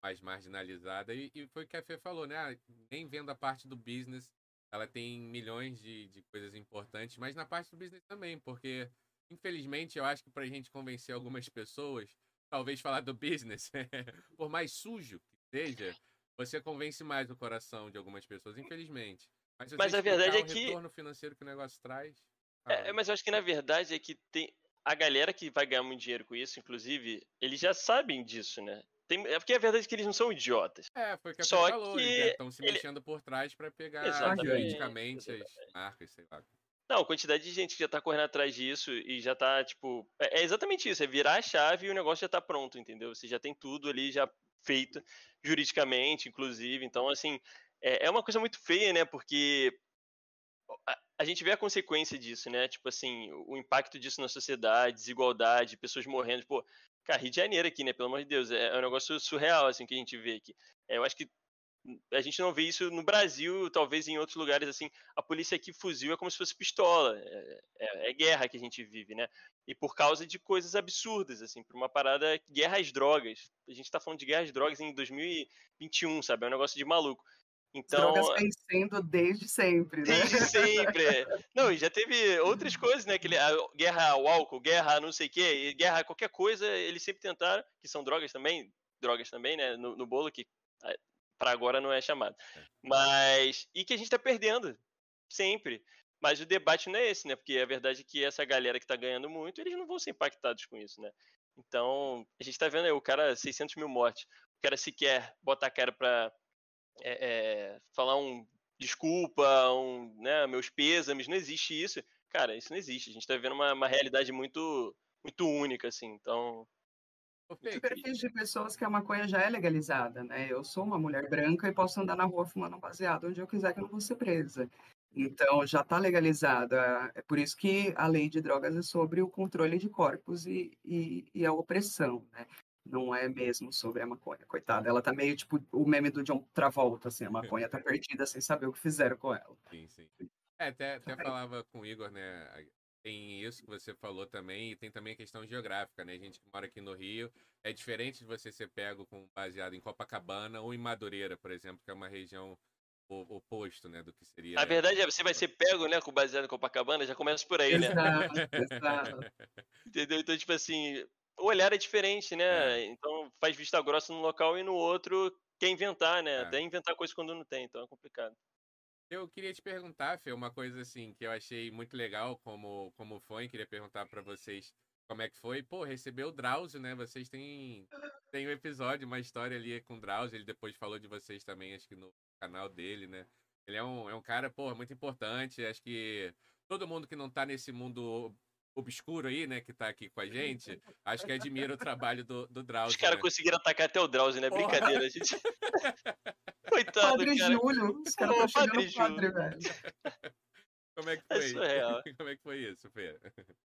mais marginalizada. E, e foi o que a Fê falou, né? Ah, nem vendo a parte do business, ela tem milhões de, de coisas importantes, mas na parte do business também, porque, infelizmente, eu acho que pra gente convencer algumas pessoas, talvez falar do business, por mais sujo que seja você convence mais o coração de algumas pessoas, infelizmente. Mas, mas a verdade é que. O retorno financeiro que o negócio traz. É, mas eu acho que na verdade é que tem. A galera que vai ganhar muito dinheiro com isso, inclusive, eles já sabem disso, né? Tem, é porque a verdade é que eles não são idiotas. É, foi o que a Só falou, que eles estão se ele... mexendo por trás para pegar juridicamente as marcas, sei lá. Não, a quantidade de gente que já tá correndo atrás disso e já tá, tipo. É, é exatamente isso, é virar a chave e o negócio já tá pronto, entendeu? Você já tem tudo ali já feito juridicamente, inclusive. Então, assim, é, é uma coisa muito feia, né? Porque a, a, gente vê a consequência disso, né? Tipo assim, o impacto disso na sociedade, desigualdade, pessoas morrendo. Pô, cara, Rio de Janeiro aqui, né? Pelo amor de Deus, é, é um negócio surreal, assim, que a gente vê aqui. É, eu acho que a gente não vê isso no Brasil, talvez em outros lugares assim. A polícia aqui fuzil é como se fosse pistola. É, é, é guerra que a gente vive, né? E por causa de coisas absurdas, assim, por uma parada guerra às drogas. A gente tá falando de guerra às drogas em 2021, sabe? É um negócio de maluco. Então, drogas vencendo desde sempre, né? Desde sempre. não, e já teve outras coisas, né? Aquele, a guerra ao álcool, guerra a não sei o quê, guerra a qualquer coisa, eles sempre tentaram, que são drogas também, drogas também, né? No, no bolo, que para agora não é chamado. É. Mas. E que a gente está perdendo. Sempre. Mas o debate não é esse, né? Porque a verdade é que essa galera que está ganhando muito, eles não vão ser impactados com isso, né? Então, a gente está vendo aí o cara, 600 mil mortes. O cara sequer bota a cara para é, é, falar um desculpa, um, né, meus pêsames, não existe isso. Cara, isso não existe. A gente está vendo uma, uma realidade muito, muito única, assim. Então, perfis de pessoas que a maconha já é legalizada, né? Eu sou uma mulher branca e posso andar na rua fumando um baseado onde eu quiser que eu não vou ser presa. Então, já está legalizada. É por isso que a lei de drogas é sobre o controle de corpos e, e, e a opressão, né? Não é mesmo sobre a maconha, coitada. Ela tá meio tipo o meme do John Travolta, assim, a maconha tá perdida sem saber o que fizeram com ela. Sim, sim. É, até, até falava com o Igor, né? Tem isso que você falou também, e tem também a questão geográfica, né? A gente que mora aqui no Rio, é diferente de você ser pego com baseado em Copacabana ou em Madureira, por exemplo, que é uma região oposto, né, do que seria. A verdade é, você vai ser pego, né, com baseado em Copacabana, já começa por aí, né? Exato, exato. Entendeu? Então, tipo assim, o olhar é diferente, né? É. Então faz vista grossa num local e no outro quer inventar, né? É. Até inventar coisa quando não tem, então é complicado. Eu queria te perguntar, Fê, uma coisa assim que eu achei muito legal como, como foi, queria perguntar para vocês como é que foi. Pô, recebeu o Drauzio, né? Vocês têm, têm um episódio, uma história ali com o Drauzio, ele depois falou de vocês também, acho que no canal dele, né? Ele é um, é um cara, pô, muito importante, acho que todo mundo que não tá nesse mundo obscuro aí, né, que tá aqui com a gente, acho que admira o trabalho do, do Drauzio. Os caras né? conseguiram atacar até o Drauzio, né? Porra. Brincadeira, a gente. Coitado, padre cara. Júlio. Os caras estão padre, padre, velho. Como é que é foi? É Como é que foi isso, Fê?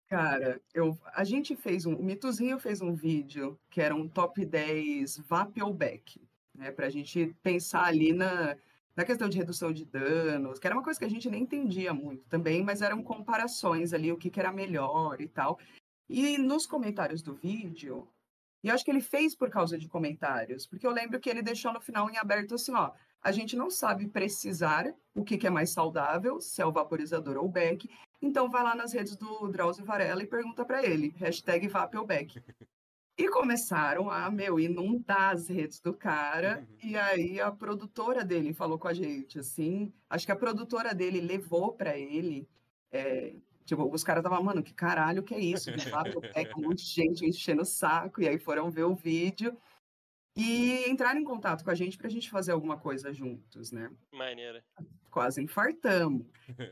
Cara, eu, a gente fez um. O Mitozinho fez um vídeo que era um top 10 VAP ou back, né? Pra gente pensar ali na, na questão de redução de danos, que era uma coisa que a gente nem entendia muito também, mas eram comparações ali, o que, que era melhor e tal. E nos comentários do vídeo, e eu acho que ele fez por causa de comentários, porque eu lembro que ele deixou no final em aberto assim, ó, a gente não sabe precisar o que, que é mais saudável, se é o vaporizador ou o beck, então vai lá nas redes do Drauzio Varela e pergunta para ele, hashtag VAP ou beck. E começaram a, meu, inundar as redes do cara. Uhum. E aí a produtora dele falou com a gente, assim. Acho que a produtora dele levou para ele. É, tipo, os caras estavam, mano, que caralho que é isso? É com um monte de gente enchendo o saco. E aí foram ver o vídeo. E entraram em contato com a gente para a gente fazer alguma coisa juntos, né? Maneira. Quase infartamos.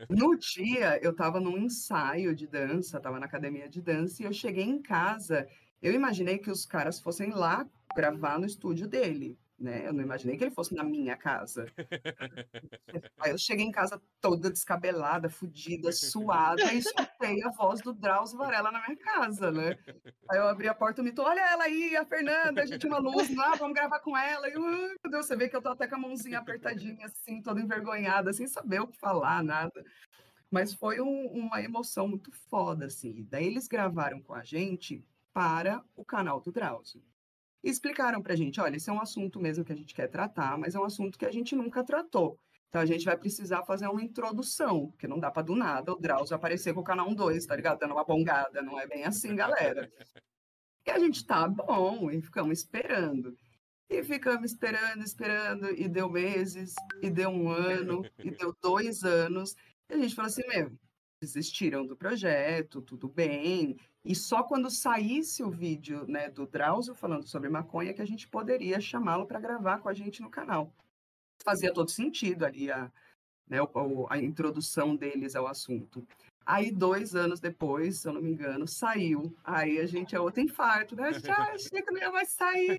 No dia, eu estava num ensaio de dança, estava na academia de dança, e eu cheguei em casa eu imaginei que os caras fossem lá gravar no estúdio dele, né? Eu não imaginei que ele fosse na minha casa. Aí eu cheguei em casa toda descabelada, fodida, suada, e escutei a voz do Drauzio Varela na minha casa, né? Aí eu abri a porta e me olha ela aí, a Fernanda, a gente uma luz lá, vamos gravar com ela. E eu, meu Deus, você vê que eu tô até com a mãozinha apertadinha, assim, toda envergonhada, sem saber o que falar, nada. Mas foi um, uma emoção muito foda, assim. Daí eles gravaram com a gente para o canal do Drauzio. E explicaram para a gente, olha, esse é um assunto mesmo que a gente quer tratar, mas é um assunto que a gente nunca tratou. Então a gente vai precisar fazer uma introdução, porque não dá para do nada o Drauzio aparecer com o canal 2, tá ligado? Dando uma bongada, não é bem assim, galera. E a gente tá bom, e ficamos esperando. E ficamos esperando, esperando, e deu meses, e deu um ano, e deu dois anos. E a gente falou assim, meu, desistiram do projeto, tudo bem. E só quando saísse o vídeo né, do Drauzio falando sobre maconha que a gente poderia chamá-lo para gravar com a gente no canal. Fazia todo sentido ali a, né, a introdução deles ao assunto. Aí, dois anos depois, se eu não me engano, saiu. Aí a gente é outro infarto, né? Já achei que não ia mais sair.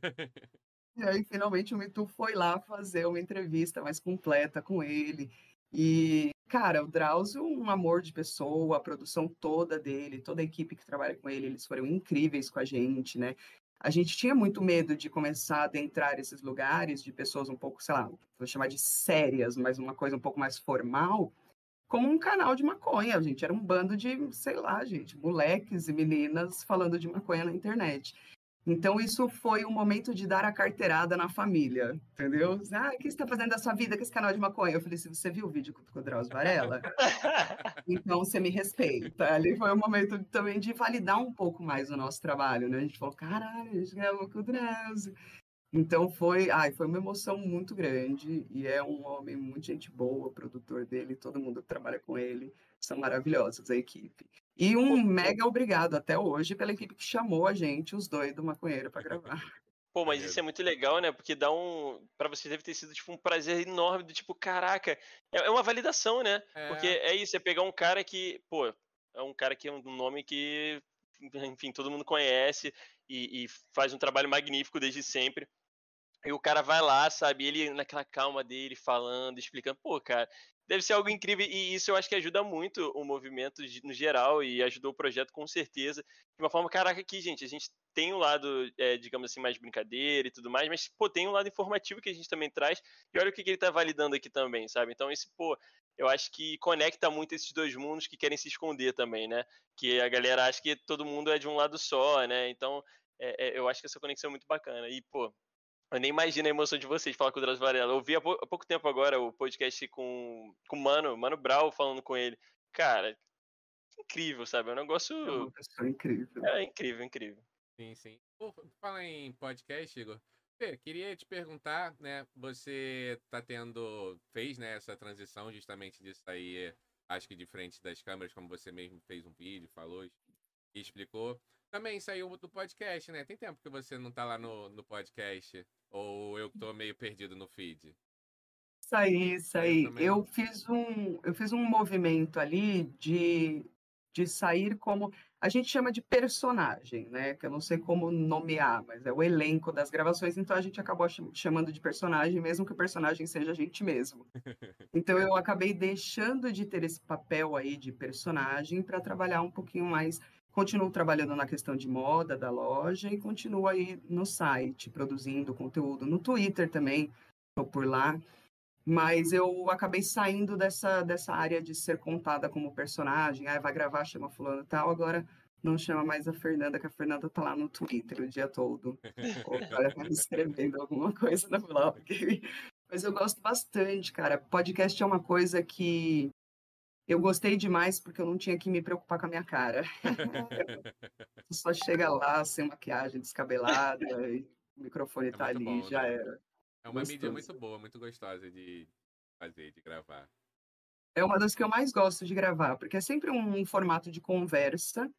E aí, finalmente, o Mitu foi lá fazer uma entrevista mais completa com ele. E, cara, o Drauzio, um amor de pessoa, a produção toda dele, toda a equipe que trabalha com ele, eles foram incríveis com a gente, né? A gente tinha muito medo de começar a adentrar esses lugares de pessoas um pouco, sei lá, vou chamar de sérias, mas uma coisa um pouco mais formal, como um canal de maconha. A gente era um bando de, sei lá, gente, moleques e meninas falando de maconha na internet. Então, isso foi um momento de dar a carteirada na família, entendeu? Ah, o que você está fazendo da sua vida com esse canal de maconha? Eu falei assim, você viu o vídeo com o Drauzio Varela? então, você me respeita. Ali foi um momento também de validar um pouco mais o nosso trabalho, né? A gente falou, caralho, a gente gravou com o Drauzio. Então, foi, ai, foi uma emoção muito grande e é um homem muito gente boa, o produtor dele, todo mundo que trabalha com ele, são maravilhosos, a equipe. E um mega obrigado até hoje pela equipe que chamou a gente, os dois do Maconheiro, para gravar. Pô, mas isso é muito legal, né? Porque dá um. Pra você deve ter sido tipo, um prazer enorme do tipo, caraca, é, é uma validação, né? É. Porque é isso, é pegar um cara que, pô, é um cara que é um nome que, enfim, todo mundo conhece e, e faz um trabalho magnífico desde sempre. E o cara vai lá, sabe? Ele naquela calma dele, falando, explicando, pô, cara, deve ser algo incrível e isso eu acho que ajuda muito o movimento no geral e ajudou o projeto com certeza. De uma forma, caraca, aqui, gente, a gente tem um lado, é, digamos assim, mais brincadeira e tudo mais, mas, pô, tem um lado informativo que a gente também traz e olha o que, que ele tá validando aqui também, sabe? Então, esse, pô, eu acho que conecta muito esses dois mundos que querem se esconder também, né? Que a galera acha que todo mundo é de um lado só, né? Então, é, é, eu acho que essa conexão é muito bacana. E, pô, eu nem imagino a emoção de vocês falar com o Drauzio Varela. Eu ouvi há, há, pouco tempo agora o podcast com, com o Mano, Mano Brau falando com ele. Cara, incrível, sabe? É um negócio. É incrível. É incrível, incrível. Sim, sim. Fala em podcast, Igor. Fê, queria te perguntar, né? Você tá tendo. fez, né, essa transição justamente de sair, acho que de frente das câmeras, como você mesmo fez um vídeo, falou e explicou. Também saiu do podcast, né? Tem tempo que você não tá lá no, no podcast. Ou eu tô meio perdido no feed? Saí, saí. Eu, eu fiz um, eu fiz um movimento ali de, de sair como a gente chama de personagem, né? Que eu não sei como nomear, mas é o elenco das gravações, então a gente acabou chamando de personagem, mesmo que o personagem seja a gente mesmo. Então eu acabei deixando de ter esse papel aí de personagem para trabalhar um pouquinho mais continuo trabalhando na questão de moda da loja e continuo aí no site, produzindo conteúdo. No Twitter também, estou por lá. Mas eu acabei saindo dessa, dessa área de ser contada como personagem. Ah, vai gravar, chama fulano e tal. Agora não chama mais a Fernanda, que a Fernanda tá lá no Twitter o dia todo. Ou ela tá escrevendo alguma coisa no blog. Mas eu gosto bastante, cara. Podcast é uma coisa que eu gostei demais porque eu não tinha que me preocupar com a minha cara. só chega lá sem maquiagem, descabelada, o microfone é tá ali, bom, já né? era. É uma Gostoso. mídia muito boa, muito gostosa de fazer, de gravar. É uma das que eu mais gosto de gravar, porque é sempre um, formato de conversa,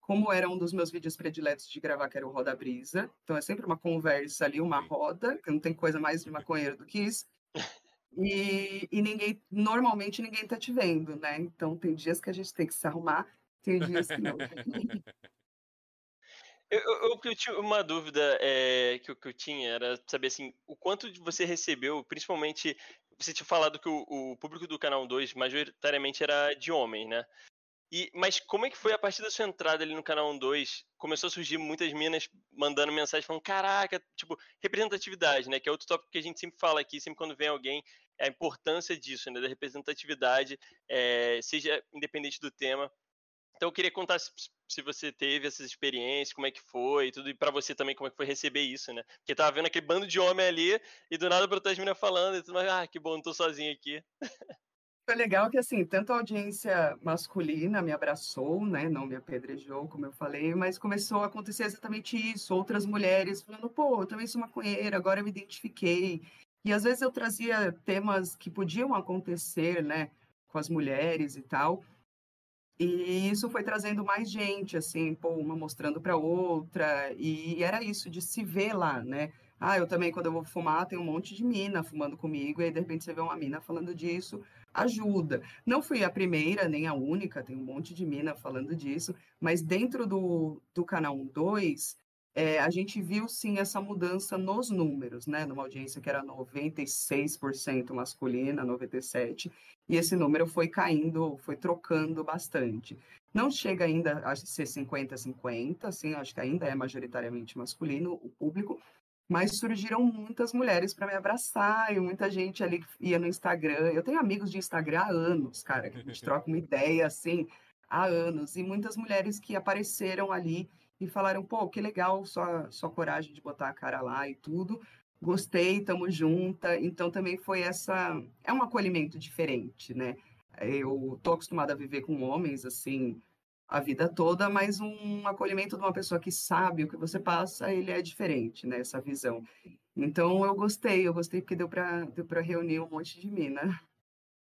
como era um dos meus vídeos prediletos de gravar, que era o Roda Brisa. Então é sempre uma conversa ali, uma roda, que não tem coisa mais de maconheiro do que isso. E, e ninguém, normalmente ninguém tá te vendo, né? Então tem dias que a gente tem que se arrumar, tem dias que não. Eu, eu, eu, tinha uma dúvida é, que, que eu tinha, era saber assim, o quanto você recebeu, principalmente, você tinha falado que o, o público do Canal 2 majoritariamente era de homem, né? E, mas como é que foi a partir da sua entrada ali no canal 2? Começou a surgir muitas minas mandando mensagem falando, caraca, tipo, representatividade, né? Que é outro tópico que a gente sempre fala aqui, sempre quando vem alguém, a importância disso, né? Da representatividade, é, seja independente do tema. Então eu queria contar se, se, você teve essas experiências, como é que foi, tudo, e para você também como é que foi receber isso, né? Porque tava vendo aquele bando de homem ali, e do nada brotou as falando, e tudo mais, ah, que bom, não tô sozinho aqui. Foi legal que, assim, tanto a audiência masculina me abraçou, né, não me apedrejou, como eu falei, mas começou a acontecer exatamente isso, outras mulheres falando, pô, eu também sou maconheira, agora eu me identifiquei. E às vezes eu trazia temas que podiam acontecer, né, com as mulheres e tal, e isso foi trazendo mais gente, assim, pô, uma mostrando para outra, e era isso, de se ver lá, né? Ah, eu também, quando eu vou fumar, tem um monte de mina fumando comigo, e aí de repente você vê uma mina falando disso, ajuda. Não fui a primeira, nem a única, tem um monte de mina falando disso, mas dentro do, do canal 2, é, a gente viu sim essa mudança nos números, né? Numa audiência que era 96% masculina, 97%, e esse número foi caindo, foi trocando bastante. Não chega ainda a ser 50-50, assim, acho que ainda é majoritariamente masculino o público, mas surgiram muitas mulheres para me abraçar e muita gente ali que ia no Instagram. Eu tenho amigos de Instagram há anos, cara, que a gente troca uma ideia assim há anos e muitas mulheres que apareceram ali e falaram: "Pô, que legal sua sua coragem de botar a cara lá e tudo. Gostei, tamo junta". Então também foi essa é um acolhimento diferente, né? Eu tô acostumada a viver com homens assim, a vida toda, mas um acolhimento de uma pessoa que sabe o que você passa, ele é diferente, né? Essa visão. Então eu gostei, eu gostei porque deu para deu para reunir um monte de mina.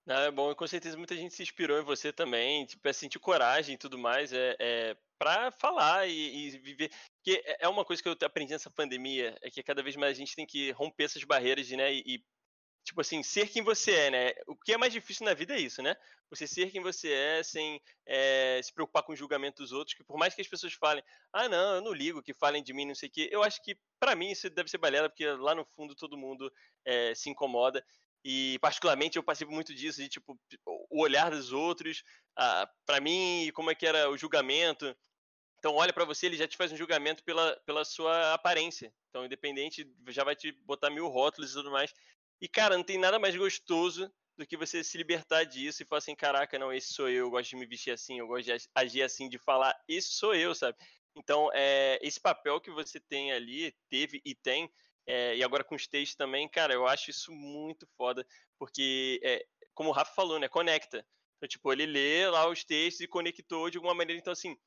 Ah, é bom, e com certeza muita gente se inspirou em você também, tipo, é sentir coragem e tudo mais, é, é para falar e, e, viver. Porque é, é uma coisa que eu aprendi nessa pandemia, é que cada vez mais a gente tem que romper essas barreiras, né, e, e tipo assim, ser quem você é, né? O que é mais difícil na vida é isso, né? Você ser quem você é sem é, se preocupar com o julgamento dos outros, que por mais que as pessoas falem, ah, não, eu não ligo que falem de mim, não sei o quê, eu acho que para mim isso deve ser balela, porque lá no fundo todo mundo é, se incomoda. E, particularmente, eu passei muito disso, de, tipo, o olhar dos outros, ah, para mim, como é que era o julgamento. Então, olha para você, ele já te faz um julgamento pela, pela sua aparência. Então, independente, já vai te botar mil rótulos e tudo mais. E, cara, não tem nada mais gostoso do que você se libertar disso e falar assim, caraca, não, esse sou eu, eu gosto de me vestir assim, eu gosto de agir assim, de falar, esse sou eu, sabe? Então, é, esse papel que você tem ali, teve e tem, é, e agora com os textos também, cara, eu acho isso muito foda, porque, é, como o Rafa falou, né, conecta. Então, tipo, ele lê lá os textos e conectou de alguma maneira, então, assim,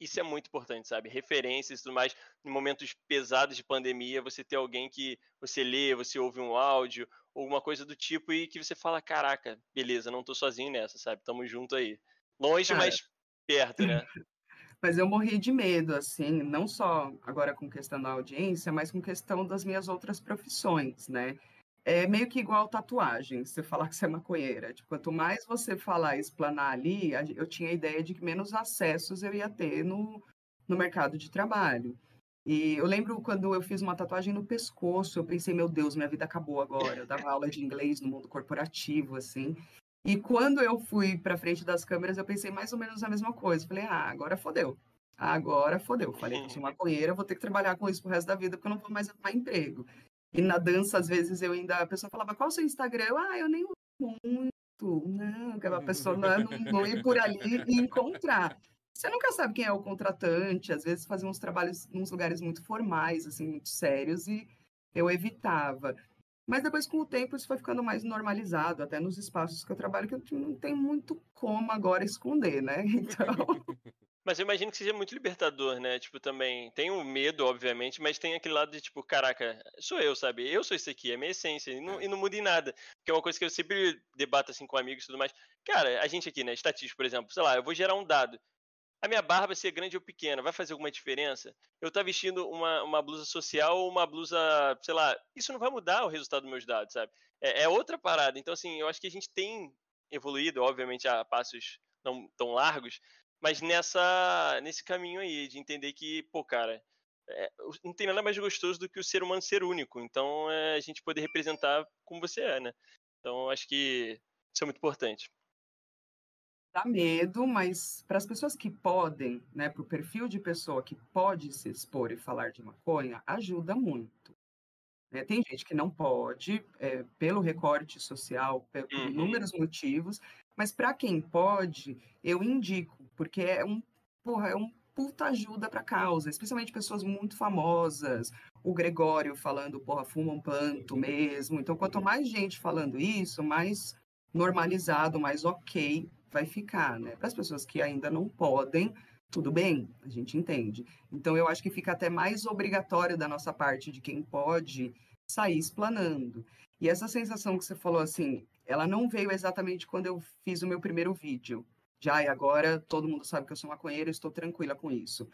isso é muito importante, sabe? Referências e tudo mais. Em momentos pesados de pandemia, você ter alguém que você lê, você ouve um áudio, alguma coisa do tipo, e que você fala, caraca, beleza, não tô sozinho nessa, sabe? Tamo junto aí. Longe, Cara, mas perto, né? Mas eu morri de medo, assim, não só agora com questão da audiência, mas com questão das minhas outras profissões, né? É meio que igual tatuagem, você falar que você é maconheira. Tipo, quanto mais você falar e explanar ali, eu tinha a ideia de que menos acessos eu ia ter no, no mercado de trabalho. E eu lembro quando eu fiz uma tatuagem no pescoço, eu pensei, meu Deus, minha vida acabou agora. Eu dava aula de inglês no mundo corporativo, assim. E quando eu fui para frente das câmeras, eu pensei mais ou menos a mesma coisa. Falei, ah, agora fodeu. Agora fodeu. Falei que eu sou maconheira, vou ter que trabalhar com isso pro resto da vida, porque eu não vou mais arrumar emprego. E na dança, às vezes, eu ainda, a pessoa falava, qual é o seu Instagram? Eu, ah, eu nem uso muito. Não, que a pessoa não, não ir por ali e encontrar. Você nunca sabe quem é o contratante, às vezes fazia uns trabalhos uns lugares muito formais, assim, muito sérios, e eu evitava. Mas depois, com o tempo, isso foi ficando mais normalizado, até nos espaços que eu trabalho, que não tem muito como agora esconder, né? Então. Mas eu imagino que seja muito libertador, né? Tipo, também tem o medo, obviamente, mas tem aquele lado de, tipo, caraca, sou eu, sabe? Eu sou isso aqui, é minha essência, e não, e não muda em nada. Que é uma coisa que eu sempre debato, assim, com amigos e tudo mais. Cara, a gente aqui, né, estatístico, por exemplo, sei lá, eu vou gerar um dado a minha barba ser grande ou pequena, vai fazer alguma diferença? Eu tá vestindo uma, uma blusa social ou uma blusa, sei lá, isso não vai mudar o resultado dos meus dados, sabe? É, é, outra parada. Então, assim, eu acho que a gente tem evoluído, obviamente, a passos não tão largos, mas nessa, nesse caminho aí, de entender que, pô, cara, é, não tem nada mais gostoso do que o ser humano ser único. Então, é a gente poder representar como você é, né? Então, acho que isso é muito importante dá medo, mas para as pessoas que podem, né, para o perfil de pessoa que pode se expor e falar de maconha, ajuda muito. É, tem gente que não pode, é, pelo recorte social, por uhum. inúmeros motivos, mas para quem pode, eu indico, porque é um, porra, é um puta ajuda para a causa, especialmente pessoas muito famosas, o Gregório falando, porra, fuma um planto mesmo. Então, quanto mais gente falando isso, mais normalizado, mais ok vai ficar, né? Para as pessoas que ainda não podem, tudo bem, a gente entende. Então, eu acho que fica até mais obrigatório da nossa parte, de quem pode, sair explanando. E essa sensação que você falou, assim, ela não veio exatamente quando eu fiz o meu primeiro vídeo. Já, e agora todo mundo sabe que eu sou maconheira, estou tranquila com isso.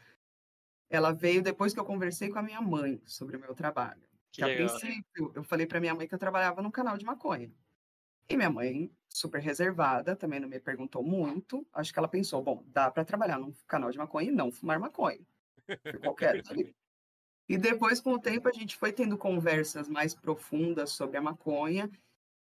Ela veio depois que eu conversei com a minha mãe sobre o meu trabalho. Que, que a princípio, eu falei para minha mãe que eu trabalhava no canal de maconha. E minha mãe, super reservada, também não me perguntou muito. Acho que ela pensou, bom, dá para trabalhar num canal de maconha e não fumar maconha. Qualquer ali. E depois, com o tempo, a gente foi tendo conversas mais profundas sobre a maconha.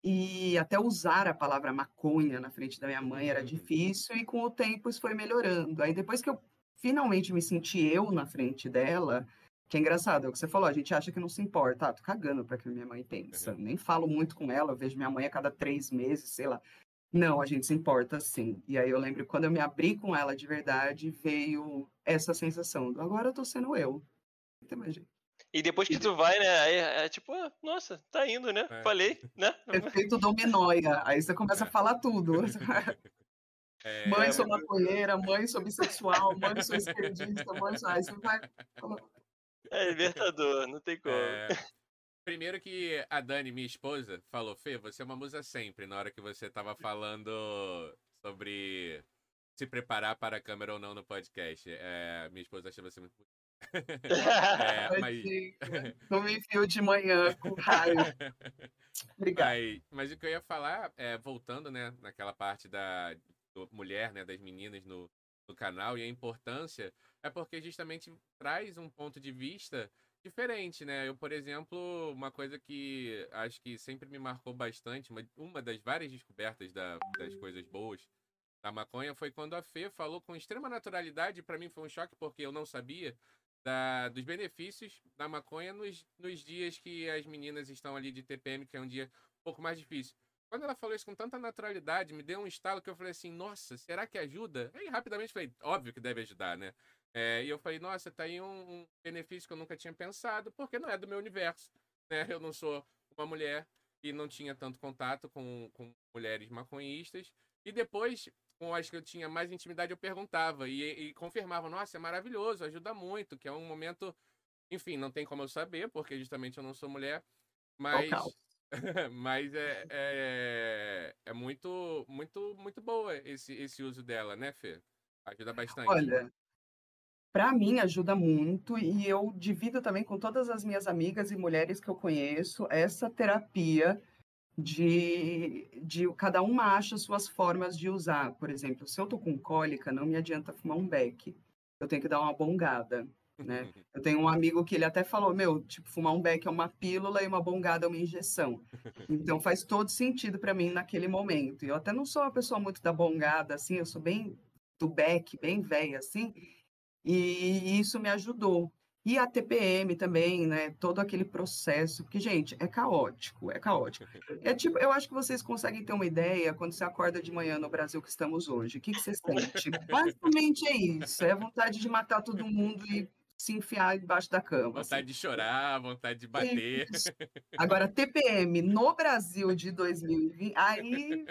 E até usar a palavra maconha na frente da minha mãe era uhum. difícil. E com o tempo isso foi melhorando. Aí depois que eu finalmente me senti eu na frente dela, que é engraçado, é o que você falou, a gente acha que não se importa. Ah, tô cagando para que minha mãe pensa. Nem falo muito com ela, eu vejo minha mãe a cada três meses, sei lá. Não, a gente se importa sim. E aí eu lembro quando eu me abri com ela de verdade, veio essa sensação do agora eu tô sendo eu. Não tem mais jeito. E depois que tu vai, né? Aí é tipo, ah, nossa, tá indo, né? É. Falei, né? Efeito dominóia. Aí você começa a falar tudo. É, mãe, sou maconheira, mãe, sou bissexual, mãe, sou esquerdista, mãe, sou... Aí você vai. É libertador, não tem como. É... Primeiro que a Dani, minha esposa, falou, Fê, você é uma musa sempre, na hora que você tava falando sobre se preparar para a câmera ou não no podcast. É, minha esposa achou você muito é, mas... Não me enfiou de manhã com raio. Obrigada. Mas, mas, o que eu ia falar, é, voltando né, naquela parte da mulher, né, das meninas no, no canal e a importância é porque justamente traz um ponto de vista diferente, né? Eu, por exemplo, uma coisa que acho que sempre me marcou bastante, uma, uma das várias descobertas da, das coisas boas da maconha foi quando a Fê falou com extrema naturalidade, para mim foi um choque porque eu não sabia, da, dos benefícios da maconha nos, nos dias que as meninas estão ali de TPM, que é um dia um pouco mais difícil. Quando ela falou isso com tanta naturalidade, me deu um estalo que eu falei assim, nossa, será que ajuda? Aí rapidamente falei, óbvio que deve ajudar, né? É, e eu falei, nossa, tá aí um, um, benefício que eu nunca tinha pensado, porque não é do meu universo, né? Eu não sou uma mulher e não tinha tanto contato com, com mulheres maconhistas. E depois, com as que eu tinha mais intimidade, eu perguntava e, e confirmava, nossa, é maravilhoso, ajuda muito, que é um momento, enfim, não tem como eu saber, porque justamente eu não sou mulher, mas... mas é, é, é, muito, muito, muito boa esse, esse uso dela, né, Fê? Ajuda bastante. Olha, para mim ajuda muito e eu divido também com todas as minhas amigas e mulheres que eu conheço essa terapia de, de cada uma acha suas formas de usar. Por exemplo, se eu tô com cólica, não me adianta fumar um beck. Eu tenho que dar uma bongada, né? Eu tenho um amigo que ele até falou, meu, tipo, fumar um beck é uma pílula e uma bongada é uma injeção. Então faz todo sentido para mim naquele momento. Eu até não sou uma pessoa muito da bongada, assim, eu sou bem do beck, bem velha, assim, e isso me ajudou. E a TPM também, né? Todo aquele processo, porque, gente, é caótico, é caótico. É tipo, eu acho que vocês conseguem ter uma ideia quando você acorda de manhã no Brasil que estamos hoje. O que, que você sente? Basicamente é isso. É vontade de matar todo mundo e se enfiar debaixo da cama. Vontade assim. de chorar, vontade de bater. Agora, TPM no Brasil de 2020, aí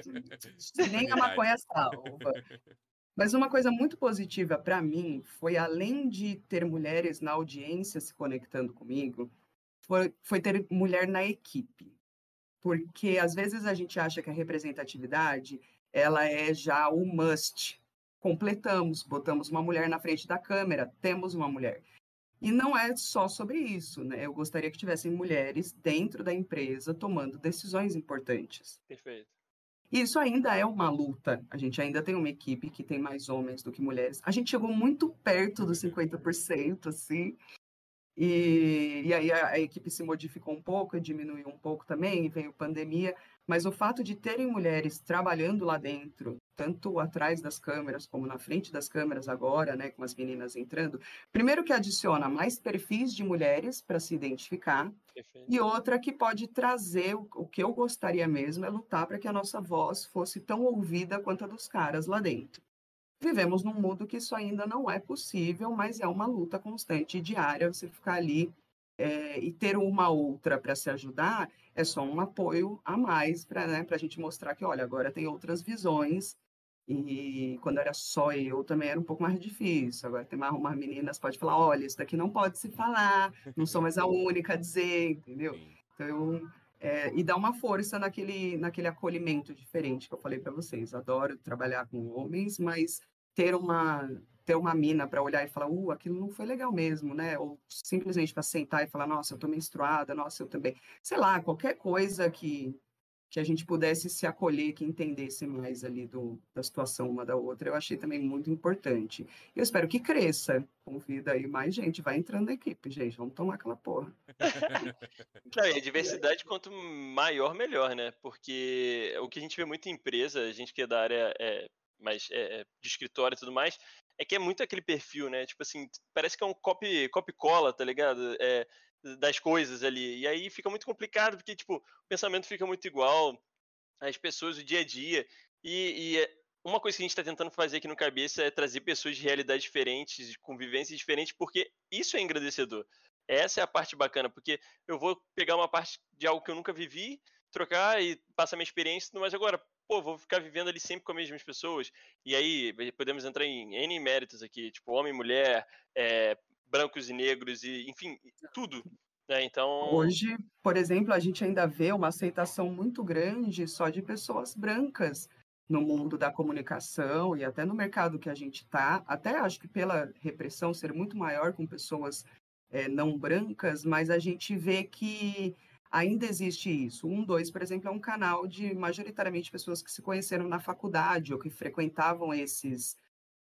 nem a maconha salva. Mas uma coisa muito positiva para mim foi, além de ter mulheres na audiência se conectando comigo, foi, foi ter mulher na equipe. Porque às vezes a gente acha que a representatividade ela é já o must. Completamos, botamos uma mulher na frente da câmera, temos uma mulher. E não é só sobre isso, né? Eu gostaria que tivessem mulheres dentro da empresa tomando decisões importantes. Perfeito. Isso ainda é uma luta. A gente ainda tem uma equipe que tem mais homens do que mulheres. A gente chegou muito perto dos 50%, assim. E, e aí a, a, equipe se modificou um pouco, diminuiu um pouco também, veio pandemia. Mas o fato de terem mulheres trabalhando lá dentro, tanto atrás das câmeras como na frente das câmeras agora, né, com as meninas entrando, primeiro que adiciona mais perfis de mulheres para se identificar, Perfeito. e outra que pode trazer o, o que eu gostaria mesmo é lutar para que a nossa voz fosse tão ouvida quanto a dos caras lá dentro. Vivemos num mundo que isso ainda não é possível, mas é uma luta constante e diária você ficar ali é, e ter uma outra para se ajudar é só um apoio a mais para né, a gente mostrar que, olha, agora tem outras visões. E quando era só eu também era um pouco mais difícil. Agora tem mais umas meninas pode falar, olha, isso daqui não pode se falar, não sou mais a única a dizer, entendeu? Então, é, e dá uma força naquele, naquele acolhimento diferente que eu falei para vocês. Adoro trabalhar com homens, mas ter uma ter uma mina para olhar e falar, uh, aquilo não foi legal mesmo, né? Ou simplesmente para sentar e falar, nossa, eu tô menstruada, nossa, eu também. Sei lá, qualquer coisa que, que a gente pudesse se acolher, que entendesse mais ali do, da situação uma da outra, eu achei também muito importante. Eu espero que cresça. Convida aí mais gente, vai entrando na equipe, gente, vamos tomar aquela porra. Não, e a diversidade, quanto maior, melhor, né? Porque o que a gente vê muito em empresa, a gente que é da área é, mais é, de escritório e tudo mais, é que é muito aquele perfil, né? Tipo assim, parece que é um copy, copy cola, tá ligado? É, das coisas ali. E aí fica muito complicado, porque, tipo, o pensamento fica muito igual, as pessoas, o dia a dia. E, e é, uma coisa que a gente está tentando fazer aqui no Cabeça é trazer pessoas de realidades diferentes, de convivências diferentes, porque isso é engrandecedor. Essa é a parte bacana, porque eu vou pegar uma parte de algo que eu nunca vivi, trocar e passar minha experiência, mas agora, pô, vou ficar vivendo ali sempre com as mesmas pessoas. E aí podemos entrar em N méritos aqui, tipo homem, mulher, é, brancos e negros, e enfim, tudo. Né? Então. Hoje, por exemplo, a gente ainda vê uma aceitação muito grande só de pessoas brancas no mundo da comunicação e até no mercado que a gente está. Até acho que pela repressão ser muito maior com pessoas é, não brancas, mas a gente vê que ainda existe isso. Um, dois, por exemplo, é um canal de majoritariamente pessoas que se conheceram na faculdade ou que frequentavam esses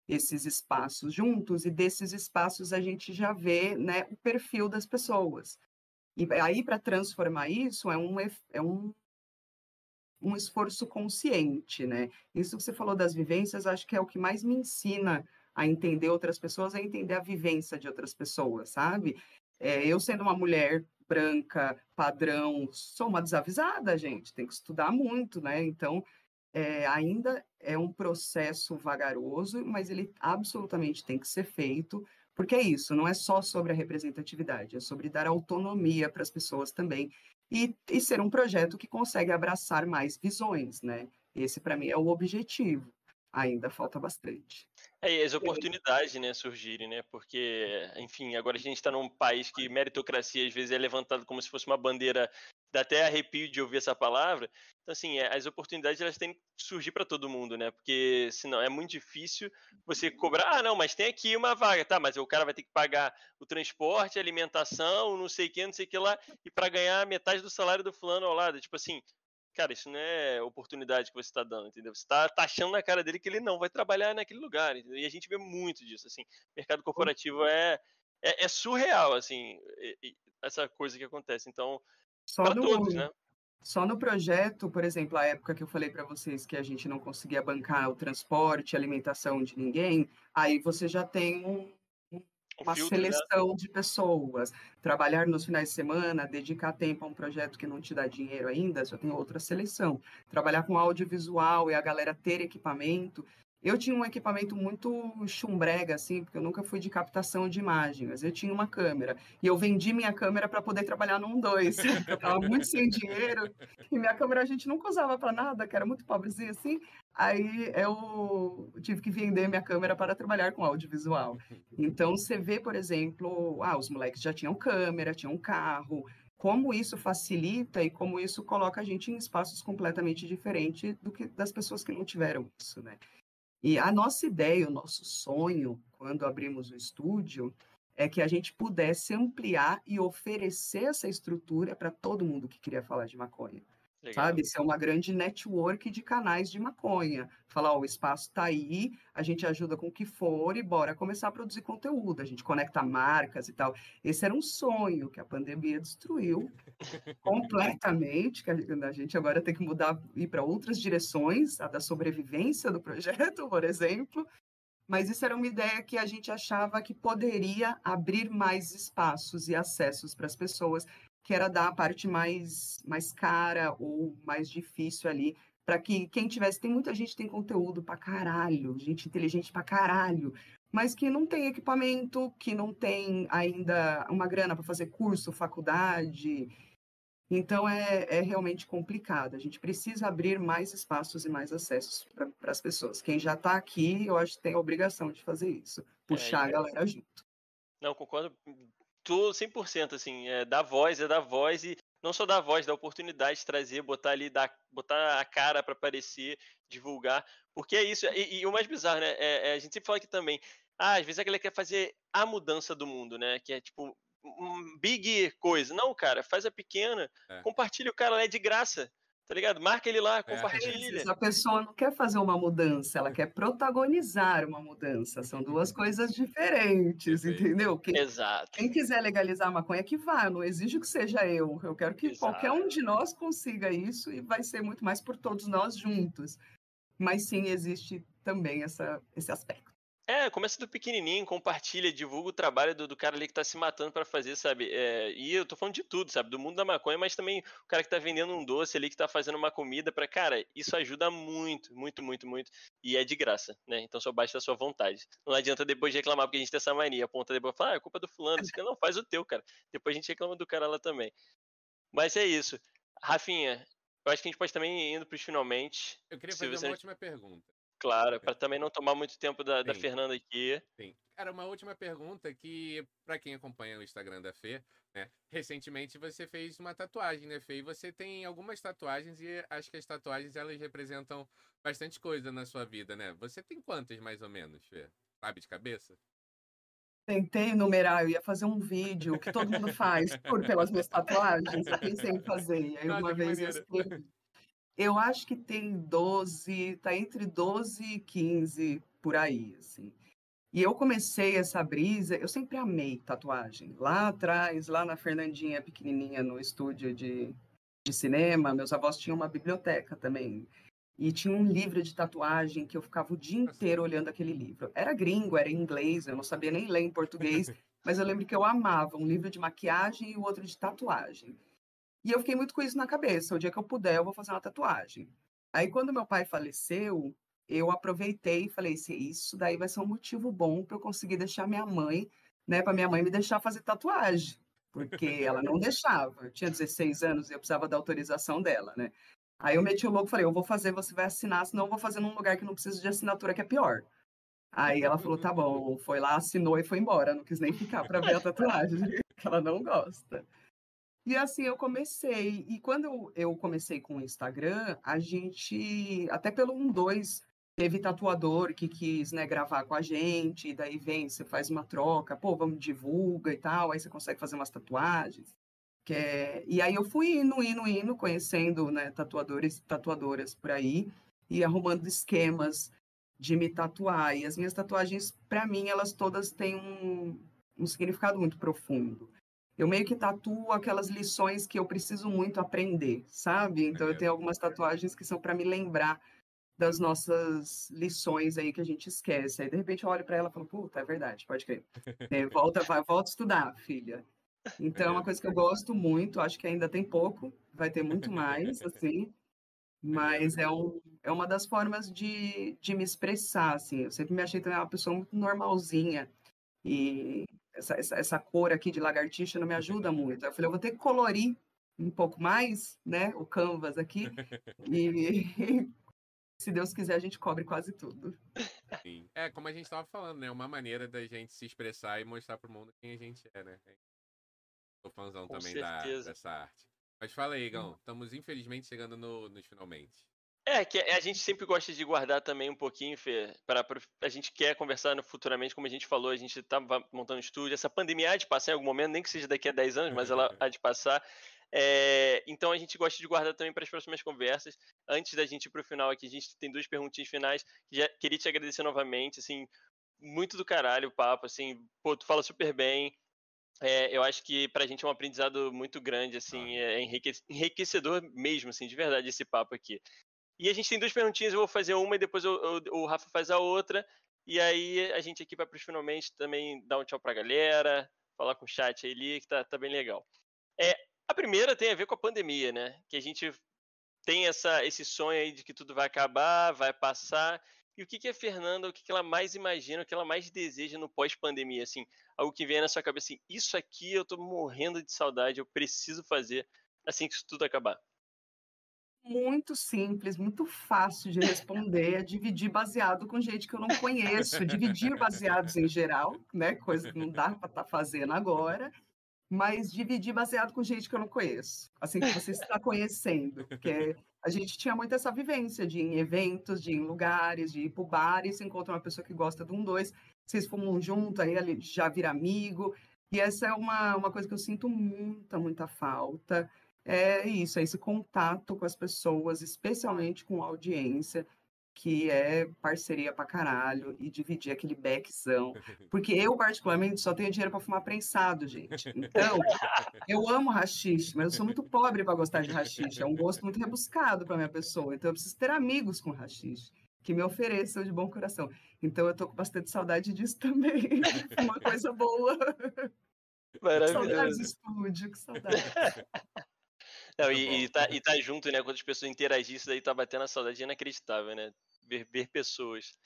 esses espaços juntos, e desses espaços a gente já vê né, o perfil das pessoas. E aí, para transformar isso, é um, é um, um esforço consciente, né? Isso que você falou das vivências, acho que é o que mais me ensina a entender outras pessoas, a entender a vivência de outras pessoas, sabe? É, eu sendo uma mulher branca, padrão, sou uma desavisada, gente, tem que estudar muito, né? Então, é, ainda é um processo vagaroso, mas ele absolutamente tem que ser feito, porque é isso, não é só sobre a representatividade, é sobre dar autonomia para as pessoas também e, e ser um projeto que consegue abraçar mais visões, né? Esse, para mim, é o objetivo. Ainda falta bastante. É, e as oportunidades, né, surgirem, né? Porque, enfim, agora a gente está num país que meritocracia às vezes é levantado como se fosse uma bandeira, dá até arrepio de ouvir essa palavra. Então, assim, é, as oportunidades elas têm que surgir para todo mundo, né? Porque senão é muito difícil você cobrar, ah, não, mas tem aqui uma vaga, tá? Mas o cara vai ter que pagar o transporte, a alimentação, não sei o que, não sei o que lá, e para ganhar metade do salário do fulano ao lado. Tipo assim, cara, isso não é oportunidade que você está dando, entendeu? Você está taxando na cara dele que ele não vai trabalhar naquele lugar, entendeu? E a gente vê muito disso, assim. Mercado corporativo é, é, é surreal, assim, essa coisa que acontece. Então, para todos, né? Só no projeto, por exemplo, a época que eu falei para vocês que a gente não conseguia bancar o transporte, a alimentação de ninguém, aí você já tem um, uma filtro, né? seleção né? de pessoas. Trabalhar nos finais de semana, dedicar tempo a um projeto que não te dá dinheiro ainda, já tem outra seleção. Trabalhar com audiovisual e a galera ter equipamento, eu tinha um equipamento muito chumbrega, assim, porque eu nunca fui de captação de imagem, mas eu tinha uma câmera. E eu vendi minha câmera para poder trabalhar num dois. Eu estava muito sem dinheiro. E minha câmera a gente nunca usava para nada, que era muito pobrezinha assim. Aí eu tive que vender minha câmera para trabalhar com audiovisual. Então você vê, por exemplo, ah, os moleques já tinham câmera, tinham carro, como isso facilita e como isso coloca a gente em espaços completamente diferentes do que das pessoas que não tiveram isso, né? E a nossa ideia, o nosso sonho, quando abrimos o estúdio, é que a gente pudesse ampliar e oferecer essa estrutura para todo mundo que queria falar de maconha. Legal. Sabe? Isso é uma grande network de canais de maconha. Falar, ó, o espaço está aí, a gente ajuda com o que for e bora começar a produzir conteúdo. A gente conecta marcas e tal. Esse era um sonho que a pandemia destruiu completamente, que a gente agora tem que mudar, ir para outras direções, a da sobrevivência do projeto, por exemplo. Mas isso era uma ideia que a gente achava que poderia abrir mais espaços e acessos para as pessoas que era dar a parte mais, mais cara ou mais difícil ali, para que quem tivesse. Tem muita gente que tem conteúdo para caralho, gente inteligente para caralho, mas que não tem equipamento, que não tem ainda uma grana para fazer curso, faculdade. Então é, é realmente complicado. A gente precisa abrir mais espaços e mais acessos para as pessoas. Quem já está aqui, eu acho que tem a obrigação de fazer isso, é, puxar é, a galera junto. Não, concordo tô 100%, assim, é, dar voz, é dar voz e não só dar voz, dar oportunidade de trazer, botar ali, dar, botar a cara para aparecer, divulgar, porque é isso, e, e o mais bizarro, né, é, é, a gente sempre fala aqui também, ah, às vezes a galera quer fazer a mudança do mundo, né, que é tipo, um big coisa, não, cara, faz a pequena, é. compartilha o cara é de graça, tá ligado? Marca ele lá, é. compartilha. É. A pessoa não quer fazer uma mudança, ela quer protagonizar uma mudança. São duas coisas diferentes, entendeu? Quem, Exato. Quem quiser legalizar a maconha, que vá. Eu não exijo que seja eu. Eu quero que Exato. qualquer um de nós consiga isso e vai ser muito mais por todos nós juntos. Mas sim, existe também essa, esse aspecto. É, começa do pequenininho, compartilha, divulga o trabalho do, do cara ali que tá se matando para fazer, sabe? É, e eu tô falando de tudo, sabe? Do mundo da maconha, mas também o cara que tá vendendo um doce ali, que tá fazendo uma comida para Cara, isso ajuda muito, muito, muito, muito. E é de graça, né? Então só basta a sua vontade. Não adianta depois reclamar porque a gente tem essa mania. Aponta depois e fala, ah, é culpa do fulano. Isso não, faz o teu, cara. Depois a gente reclama do cara lá também. Mas é isso. Rafinha, eu acho que a gente pode também ir indo pros finalmente. Eu queria fazer você... uma última pergunta. Claro, para também não tomar muito tempo da, da Fernanda aqui. Sim. Cara, uma última pergunta que, para quem acompanha o Instagram da Fê, né? Recentemente você fez uma tatuagem, né, Fê? E você tem algumas tatuagens e acho que as tatuagens elas representam bastante coisa na sua vida, né? Você tem quantas mais ou menos, Fê? Sabe de cabeça? Tentei numerar, eu ia fazer um vídeo que todo mundo faz por pelas minhas tatuagens. Eu pensei em fazer. E aí uma vez eu escrevi eu acho que tem 12, tá entre 12 e 15 por aí, assim. E eu comecei essa brisa, eu sempre amei tatuagem. Lá atrás, lá na Fernandinha pequenininha, no estúdio de, de cinema, meus avós tinham uma biblioteca também. E tinha um livro de tatuagem que eu ficava o dia inteiro olhando aquele livro. Era gringo, era inglês, eu não sabia nem ler em português, mas eu lembro que eu amava um livro de maquiagem e o outro de tatuagem. E eu fiquei muito com isso na cabeça. O dia que eu puder, eu vou fazer uma tatuagem. Aí, quando meu pai faleceu, eu aproveitei e falei: se isso daí vai ser um motivo bom para eu conseguir deixar minha mãe, né, para minha mãe me deixar fazer tatuagem, porque ela não deixava. Eu tinha 16 anos e eu precisava da autorização dela, né? Aí eu meti o louco e falei, eu vou fazer, você vai assinar, senão eu vou fazer num lugar que não precisa de assinatura, que é pior. Aí ela falou, tá bom, foi lá, assinou e foi embora. Não quis nem ficar para ver a tatuagem, que ela não gosta. E assim eu comecei. E quando eu comecei com o Instagram, a gente, até pelo 1-2, teve tatuador que quis né, gravar com a gente, e daí vem, você faz uma troca, pô, vamos divulga e tal, aí você consegue fazer umas tatuagens. Que é... E aí eu fui indo, indo, indo, conhecendo né, tatuadores tatuadoras por aí e arrumando esquemas de me tatuar. E as minhas tatuagens, para mim, elas todas têm um, um significado muito profundo. Eu meio que tatuo aquelas lições que eu preciso muito aprender, sabe? Então eu tenho algumas tatuagens que são para me lembrar das nossas lições aí que a gente esquece. Aí de repente eu olho para ela e falo, puta, é verdade, pode crer. É, volta, vai, volta a estudar, filha. Então, é uma coisa que eu gosto muito, acho que ainda tem pouco, vai ter muito mais, assim, mas é, um, é uma das formas de, de me expressar, assim. Eu sempre me achei também uma pessoa muito normalzinha, e essa, essa, essa cor aqui de lagartixa não me ajuda muito. Eu falei, eu vou ter que colorir um pouco mais, né, o canvas aqui, e se Deus quiser, a gente cobre quase tudo. Sim. É, como a gente estava falando, né? Uma maneira da gente se expressar e mostrar para o mundo quem a gente é, né? Sou fãzão Com também da, dessa arte. Mas fala aí, Gão. Estamos infelizmente chegando no, nos finalmente. É, que a gente sempre gosta de guardar também um pouquinho, Fê, para a gente quer conversar no, futuramente, como a gente falou, a gente tá montando um estúdio, essa pandemia há de passar em algum momento, nem que seja daqui a 10 anos, mas ela há de passar. É, então a gente gosta de guardar também para as próximas conversas. Antes da gente ir para o final aqui, a gente tem duas perguntinhas finais. Já queria te agradecer novamente, assim, muito do caralho o papo, assim, pô, tu fala super bem, é, eu acho que pra gente é um aprendizado muito grande, assim, é enriquecedor mesmo, assim, de verdade, esse papo aqui. E a gente tem duas perguntinhas, eu vou fazer uma e depois eu, eu, o Rafa faz a outra. E aí a gente aqui vai pros finalmente também dar um tchau pra galera, falar com o chat ali, que tá, tá bem legal. É, a primeira tem a ver com a pandemia, né? Que a gente tem essa, esse sonho aí de que tudo vai acabar, vai passar. E o que, que a Fernanda, o que, que ela mais imagina, o que ela mais deseja no pós-pandemia? Assim, algo que vem na sua cabeça assim, isso aqui eu tô morrendo de saudade, eu preciso fazer assim que isso tudo acabar. Muito simples, muito fácil de responder, é dividir baseado com gente que eu não conheço, dividir baseados em geral, né? Coisa que não dá para estar tá fazendo agora, mas dividir baseado com gente que eu não conheço, assim que você está conhecendo, porque a gente tinha muito essa vivência de ir em eventos, de ir em lugares, de ir para o bar e se encontra uma pessoa que gosta de um dois, vocês fumam junto, aí já vira amigo. E essa é uma, uma coisa que eu sinto muita, muita falta. É isso, é esse contato com as pessoas, especialmente com a audiência, que é parceria pra caralho e dividir aquele beckzão. Porque eu, particularmente, só tenho dinheiro para fumar prensado, gente. Então, eu amo rachixe, mas eu sou muito pobre para gostar de rachixe. É um gosto muito rebuscado para minha pessoa. Então, eu preciso ter amigos com rachixe que me ofereçam de bom coração. Então, eu tô com bastante saudade disso também. Uma coisa boa. Maravilhoso. Saudades do estúdio, que saudade. Não, e, e, tá, e tá junto, né? Quando as pessoas interagissem, isso daí tá batendo a saudade inacreditável, né? Ver, ver pessoas.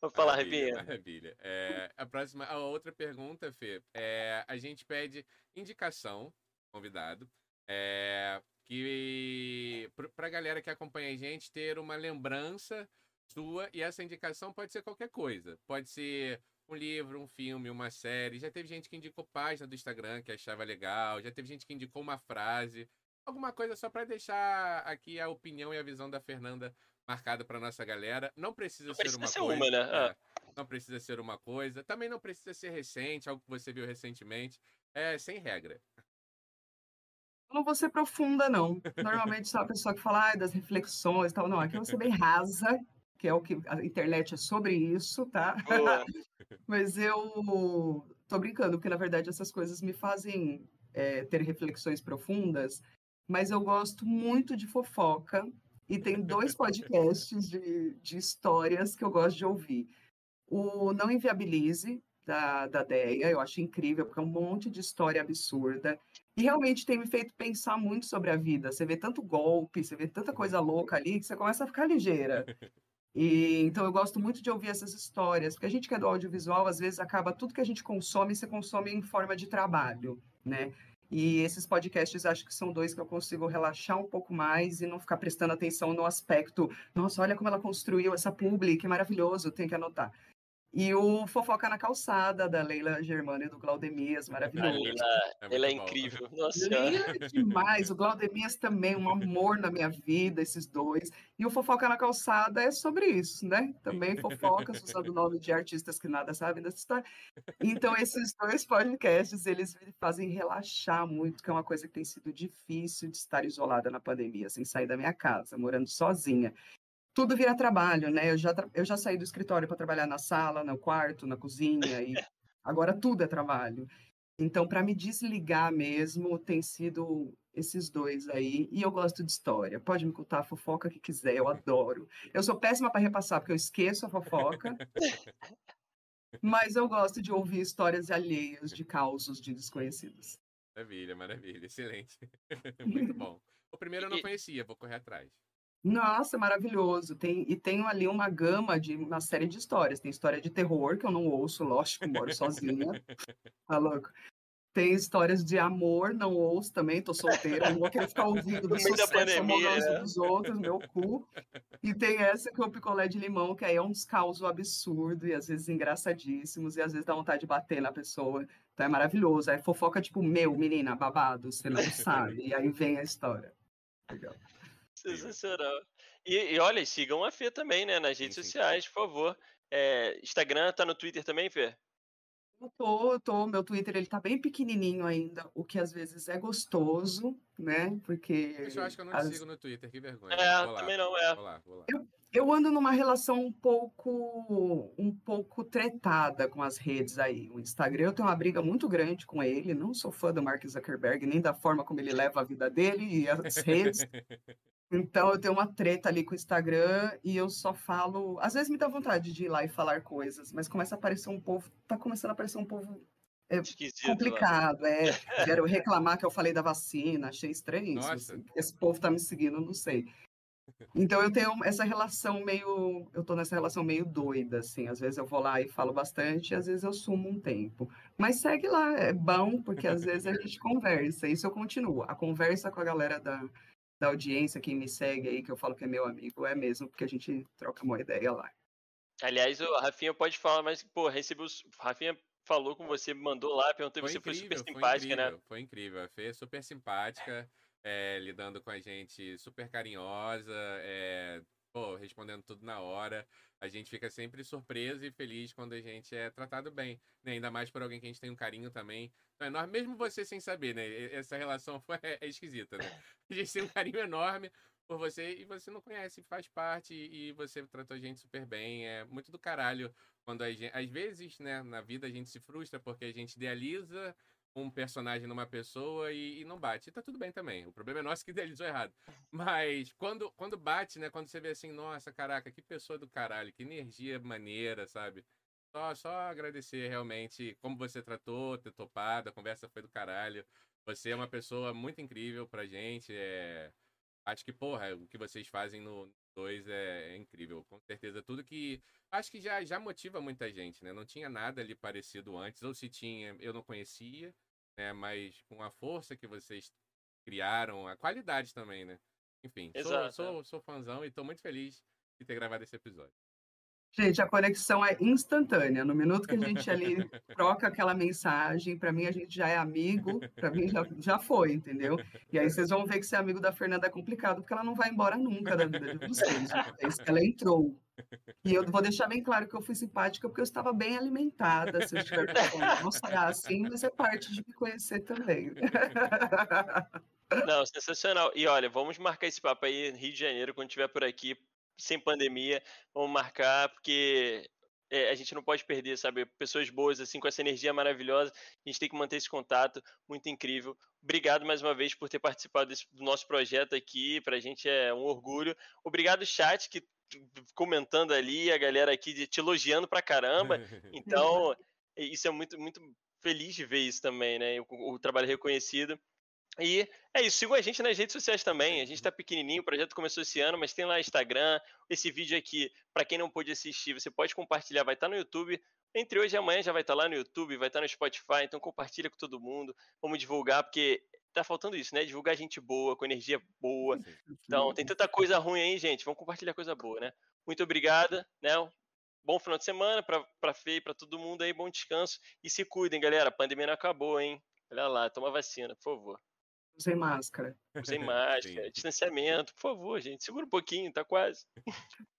Vou falar, Revinha. Maravilha. É, a próxima, a outra pergunta, Fê, é, a gente pede indicação, convidado, é, que pra galera que acompanha a gente ter uma lembrança sua, e essa indicação pode ser qualquer coisa. Pode ser um livro, um filme, uma série. Já teve gente que indicou página do Instagram que achava legal, já teve gente que indicou uma frase alguma coisa só para deixar aqui a opinião e a visão da Fernanda marcada para nossa galera. Não precisa não ser precisa uma ser coisa. Uma, né? É, ah. não precisa ser uma coisa. Também não precisa ser recente, algo que você viu recentemente. É sem regra. Eu não vou ser profunda, não. Normalmente sou a pessoa que fala ah, das reflexões e tal. Não, aqui eu vou ser bem rasa, que é o que a internet é sobre isso, tá? Mas eu tô brincando, porque na verdade essas coisas me fazem é, ter reflexões profundas, mas eu gosto muito de fofoca e tem dois podcasts de, de histórias que eu gosto de ouvir. O Não Inviabilize, da, da DEA, eu acho incrível, porque é um monte de história absurda. E realmente tem me feito pensar muito sobre a vida. Você vê tanto golpe, você vê tanta coisa louca ali, que você começa a ficar ligeira. E, então eu gosto muito de ouvir essas histórias, porque a gente que é do audiovisual, às vezes acaba tudo que a gente consome, você consome em forma de trabalho, né? E esses podcasts acho que são dois que eu consigo relaxar um pouco mais e não ficar prestando atenção no aspecto, nossa, olha como ela construiu essa publi, que maravilhoso, tem que anotar. E o Fofoca na Calçada, da Leila Germano e do Glaudemias, maravilhoso. Leila, é, ela é incrível. Nossa Leila é demais. O Glaudemias também, um amor na minha vida, esses dois. E o Fofoca na Calçada é sobre isso, né? Também fofocas, usando o nome de artistas que nada sabem dessa história. Então, esses dois podcasts, eles me fazem relaxar muito, que é uma coisa que tem sido difícil de estar isolada na pandemia, sem sair da minha casa, morando sozinha tudo vira trabalho, né? Eu já, eu já saí do escritório para trabalhar na sala, no quarto, na cozinha, e agora tudo é trabalho. Então, para me desligar mesmo, tem sido esses dois aí. E eu gosto de história. Pode me contar a fofoca que quiser, eu adoro. Eu sou péssima para repassar, porque eu esqueço a fofoca. mas eu gosto de ouvir histórias alheias de causos de desconhecidos. Maravilha, maravilha. Excelente. Muito bom. O primeiro eu não conhecia, vou correr atrás. Nossa, maravilhoso. Tem, e tenho ali uma gama de uma série de histórias. Tem história de terror, que eu não ouço, lógico, moro sozinha. Tá louco? Tem histórias de amor, não ouço também, tô solteira, não vou querer ficar ouvindo do sucesso amoroso é. dos outros, meu cu. E tem essa que é o picolé de limão, que aí é uns causos absurdo e às vezes engraçadíssimos, e às vezes dá vontade de bater na pessoa. Então é maravilhoso. Aí fofoca tipo, meu, menina, babado, você não sabe. E aí vem a história. Legal. Sensacional. E, e olha, sigam a Fê também, né? Nas redes sim, sim. sociais, por favor. É, Instagram, tá no Twitter também, Fê? Eu tô, eu tô, meu Twitter ele tá bem pequenininho ainda, o que às vezes é gostoso, né? Porque. Eu acho que eu não as... sigo no Twitter, que vergonha. É, também não é. Vou lá, vou lá. Eu, eu ando numa relação um pouco, um pouco tretada com as redes aí. O Instagram eu tenho uma briga muito grande com ele. Não sou fã do Mark Zuckerberg, nem da forma como ele leva a vida dele e as redes. Então eu tenho uma treta ali com o Instagram e eu só falo. Às vezes me dá vontade de ir lá e falar coisas, mas começa a aparecer um povo. Tá começando a aparecer um povo é, complicado. É, quero reclamar que eu falei da vacina, achei estranho isso. Assim, esse povo tá me seguindo, não sei. Então eu tenho essa relação meio. Eu tô nessa relação meio doida, assim. Às vezes eu vou lá e falo bastante, às vezes eu sumo um tempo. Mas segue lá, é bom, porque às vezes a gente conversa. Isso eu continuo. A conversa com a galera da da audiência, quem me segue aí, que eu falo que é meu amigo, é mesmo, porque a gente troca uma ideia lá. Aliás, o Rafinha pode falar, mas, pô, recebeu. Rafinha falou com você, mandou lá, perguntou se você foi super simpática, né? Foi incrível, a Fê é super simpática, é, lidando com a gente, super carinhosa, é, respondendo tudo na hora. A gente fica sempre surpreso e feliz quando a gente é tratado bem, né? Ainda mais por alguém que a gente tem um carinho também então, enorme, mesmo você sem saber, né? Essa relação foi, é, é esquisita, né? A gente tem um carinho enorme por você e você não conhece, faz parte e você tratou a gente super bem. É muito do caralho quando a gente, às vezes, né, na vida a gente se frustra porque a gente idealiza um personagem numa pessoa e, e, não bate. E tá tudo bem também. O problema é nosso que idealizou errado. Mas quando, quando bate, né? Quando você vê assim, nossa, caraca, que pessoa do caralho, que energia maneira, sabe? Só, só agradecer realmente como você tratou, ter topado, a conversa foi do caralho. Você é uma pessoa muito incrível pra gente. É... Acho que, porra, o que vocês fazem no 2 é, é, incrível. Com certeza, tudo que. Acho que já, já motiva muita gente, né? Não tinha nada ali parecido antes, ou se tinha, eu não conhecia, né? Mas com a força que vocês criaram, a qualidade também, né? Enfim, Exato. sou, sou, sou fãzão e tô muito feliz de ter gravado esse episódio. Gente, a conexão é instantânea. No minuto que a gente ali troca aquela mensagem, para mim a gente já é amigo, para mim já, já foi, entendeu? E aí vocês vão ver que ser amigo da Fernanda é complicado, porque ela não vai embora nunca da vida de vocês. Ela entrou. E eu vou deixar bem claro que eu fui simpática porque eu estava bem alimentada. Se eu estiver não será assim, mas é parte de me conhecer também. Não, sensacional. E olha, vamos marcar esse papo aí Rio de Janeiro, quando estiver por aqui, sem pandemia, vamos marcar, porque é, a gente não pode perder, sabe? Pessoas boas, assim, com essa energia maravilhosa. A gente tem que manter esse contato, muito incrível. Obrigado mais uma vez por ter participado desse, do nosso projeto aqui. Para a gente é um orgulho. Obrigado, chat, que comentando ali, a galera aqui te elogiando pra caramba. Então, isso é muito, muito feliz de ver isso também, né? O, o trabalho reconhecido. E é isso, sigam a gente nas redes sociais também. A gente tá pequenininho, o projeto começou esse ano, mas tem lá Instagram. Esse vídeo aqui, para quem não pôde assistir, você pode compartilhar, vai estar tá no YouTube. Entre hoje e amanhã já vai estar tá lá no YouTube, vai estar tá no Spotify, então compartilha com todo mundo. Vamos divulgar, porque tá faltando isso, né? Divulgar gente boa, com energia boa. Então, tem tanta coisa ruim aí, gente. Vamos compartilhar coisa boa, né? Muito obrigada, né? Bom final de semana para Fê e para todo mundo aí, bom descanso. E se cuidem, galera. A pandemia não acabou, hein? Olha lá, toma vacina, por favor. Usem máscara. Usem máscara, distanciamento, por favor, gente. Segura um pouquinho, tá quase.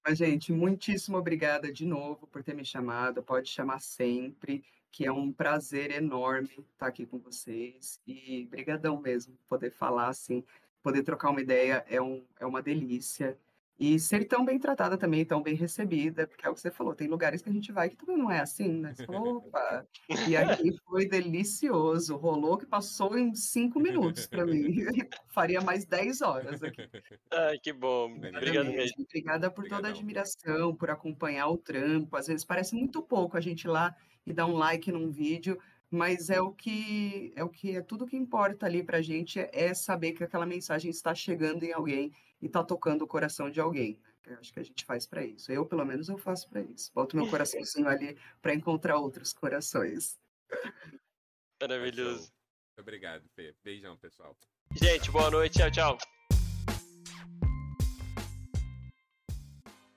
Mas, gente, muitíssimo obrigada de novo por ter me chamado. Pode chamar sempre, que é um prazer enorme estar aqui com vocês. E brigadão mesmo, poder falar assim, poder trocar uma ideia é, um, é uma delícia. E ser tão bem tratada também, tão bem recebida, porque é o que você falou, tem lugares que a gente vai que também não é assim, né? Você opa! E aqui foi delicioso, rolou que passou em cinco minutos para mim. Faria mais dez horas aqui. Ai, que bom. Obrigado mesmo. Obrigada por toda a admiração, por acompanhar o trampo. Às vezes parece muito pouco a gente ir lá e dar um like num vídeo, mas é o que é o que é tudo que importa ali para a gente é saber que aquela mensagem está chegando em alguém e tá tocando o coração de alguém. Eu acho que a gente faz para isso. Eu, pelo menos, eu faço para isso. Boto meu coraçãozinho ali para encontrar outros corações. Maravilhoso. Obrigado, Fê. Beijão, pessoal. Gente, boa noite. Tchau, tchau.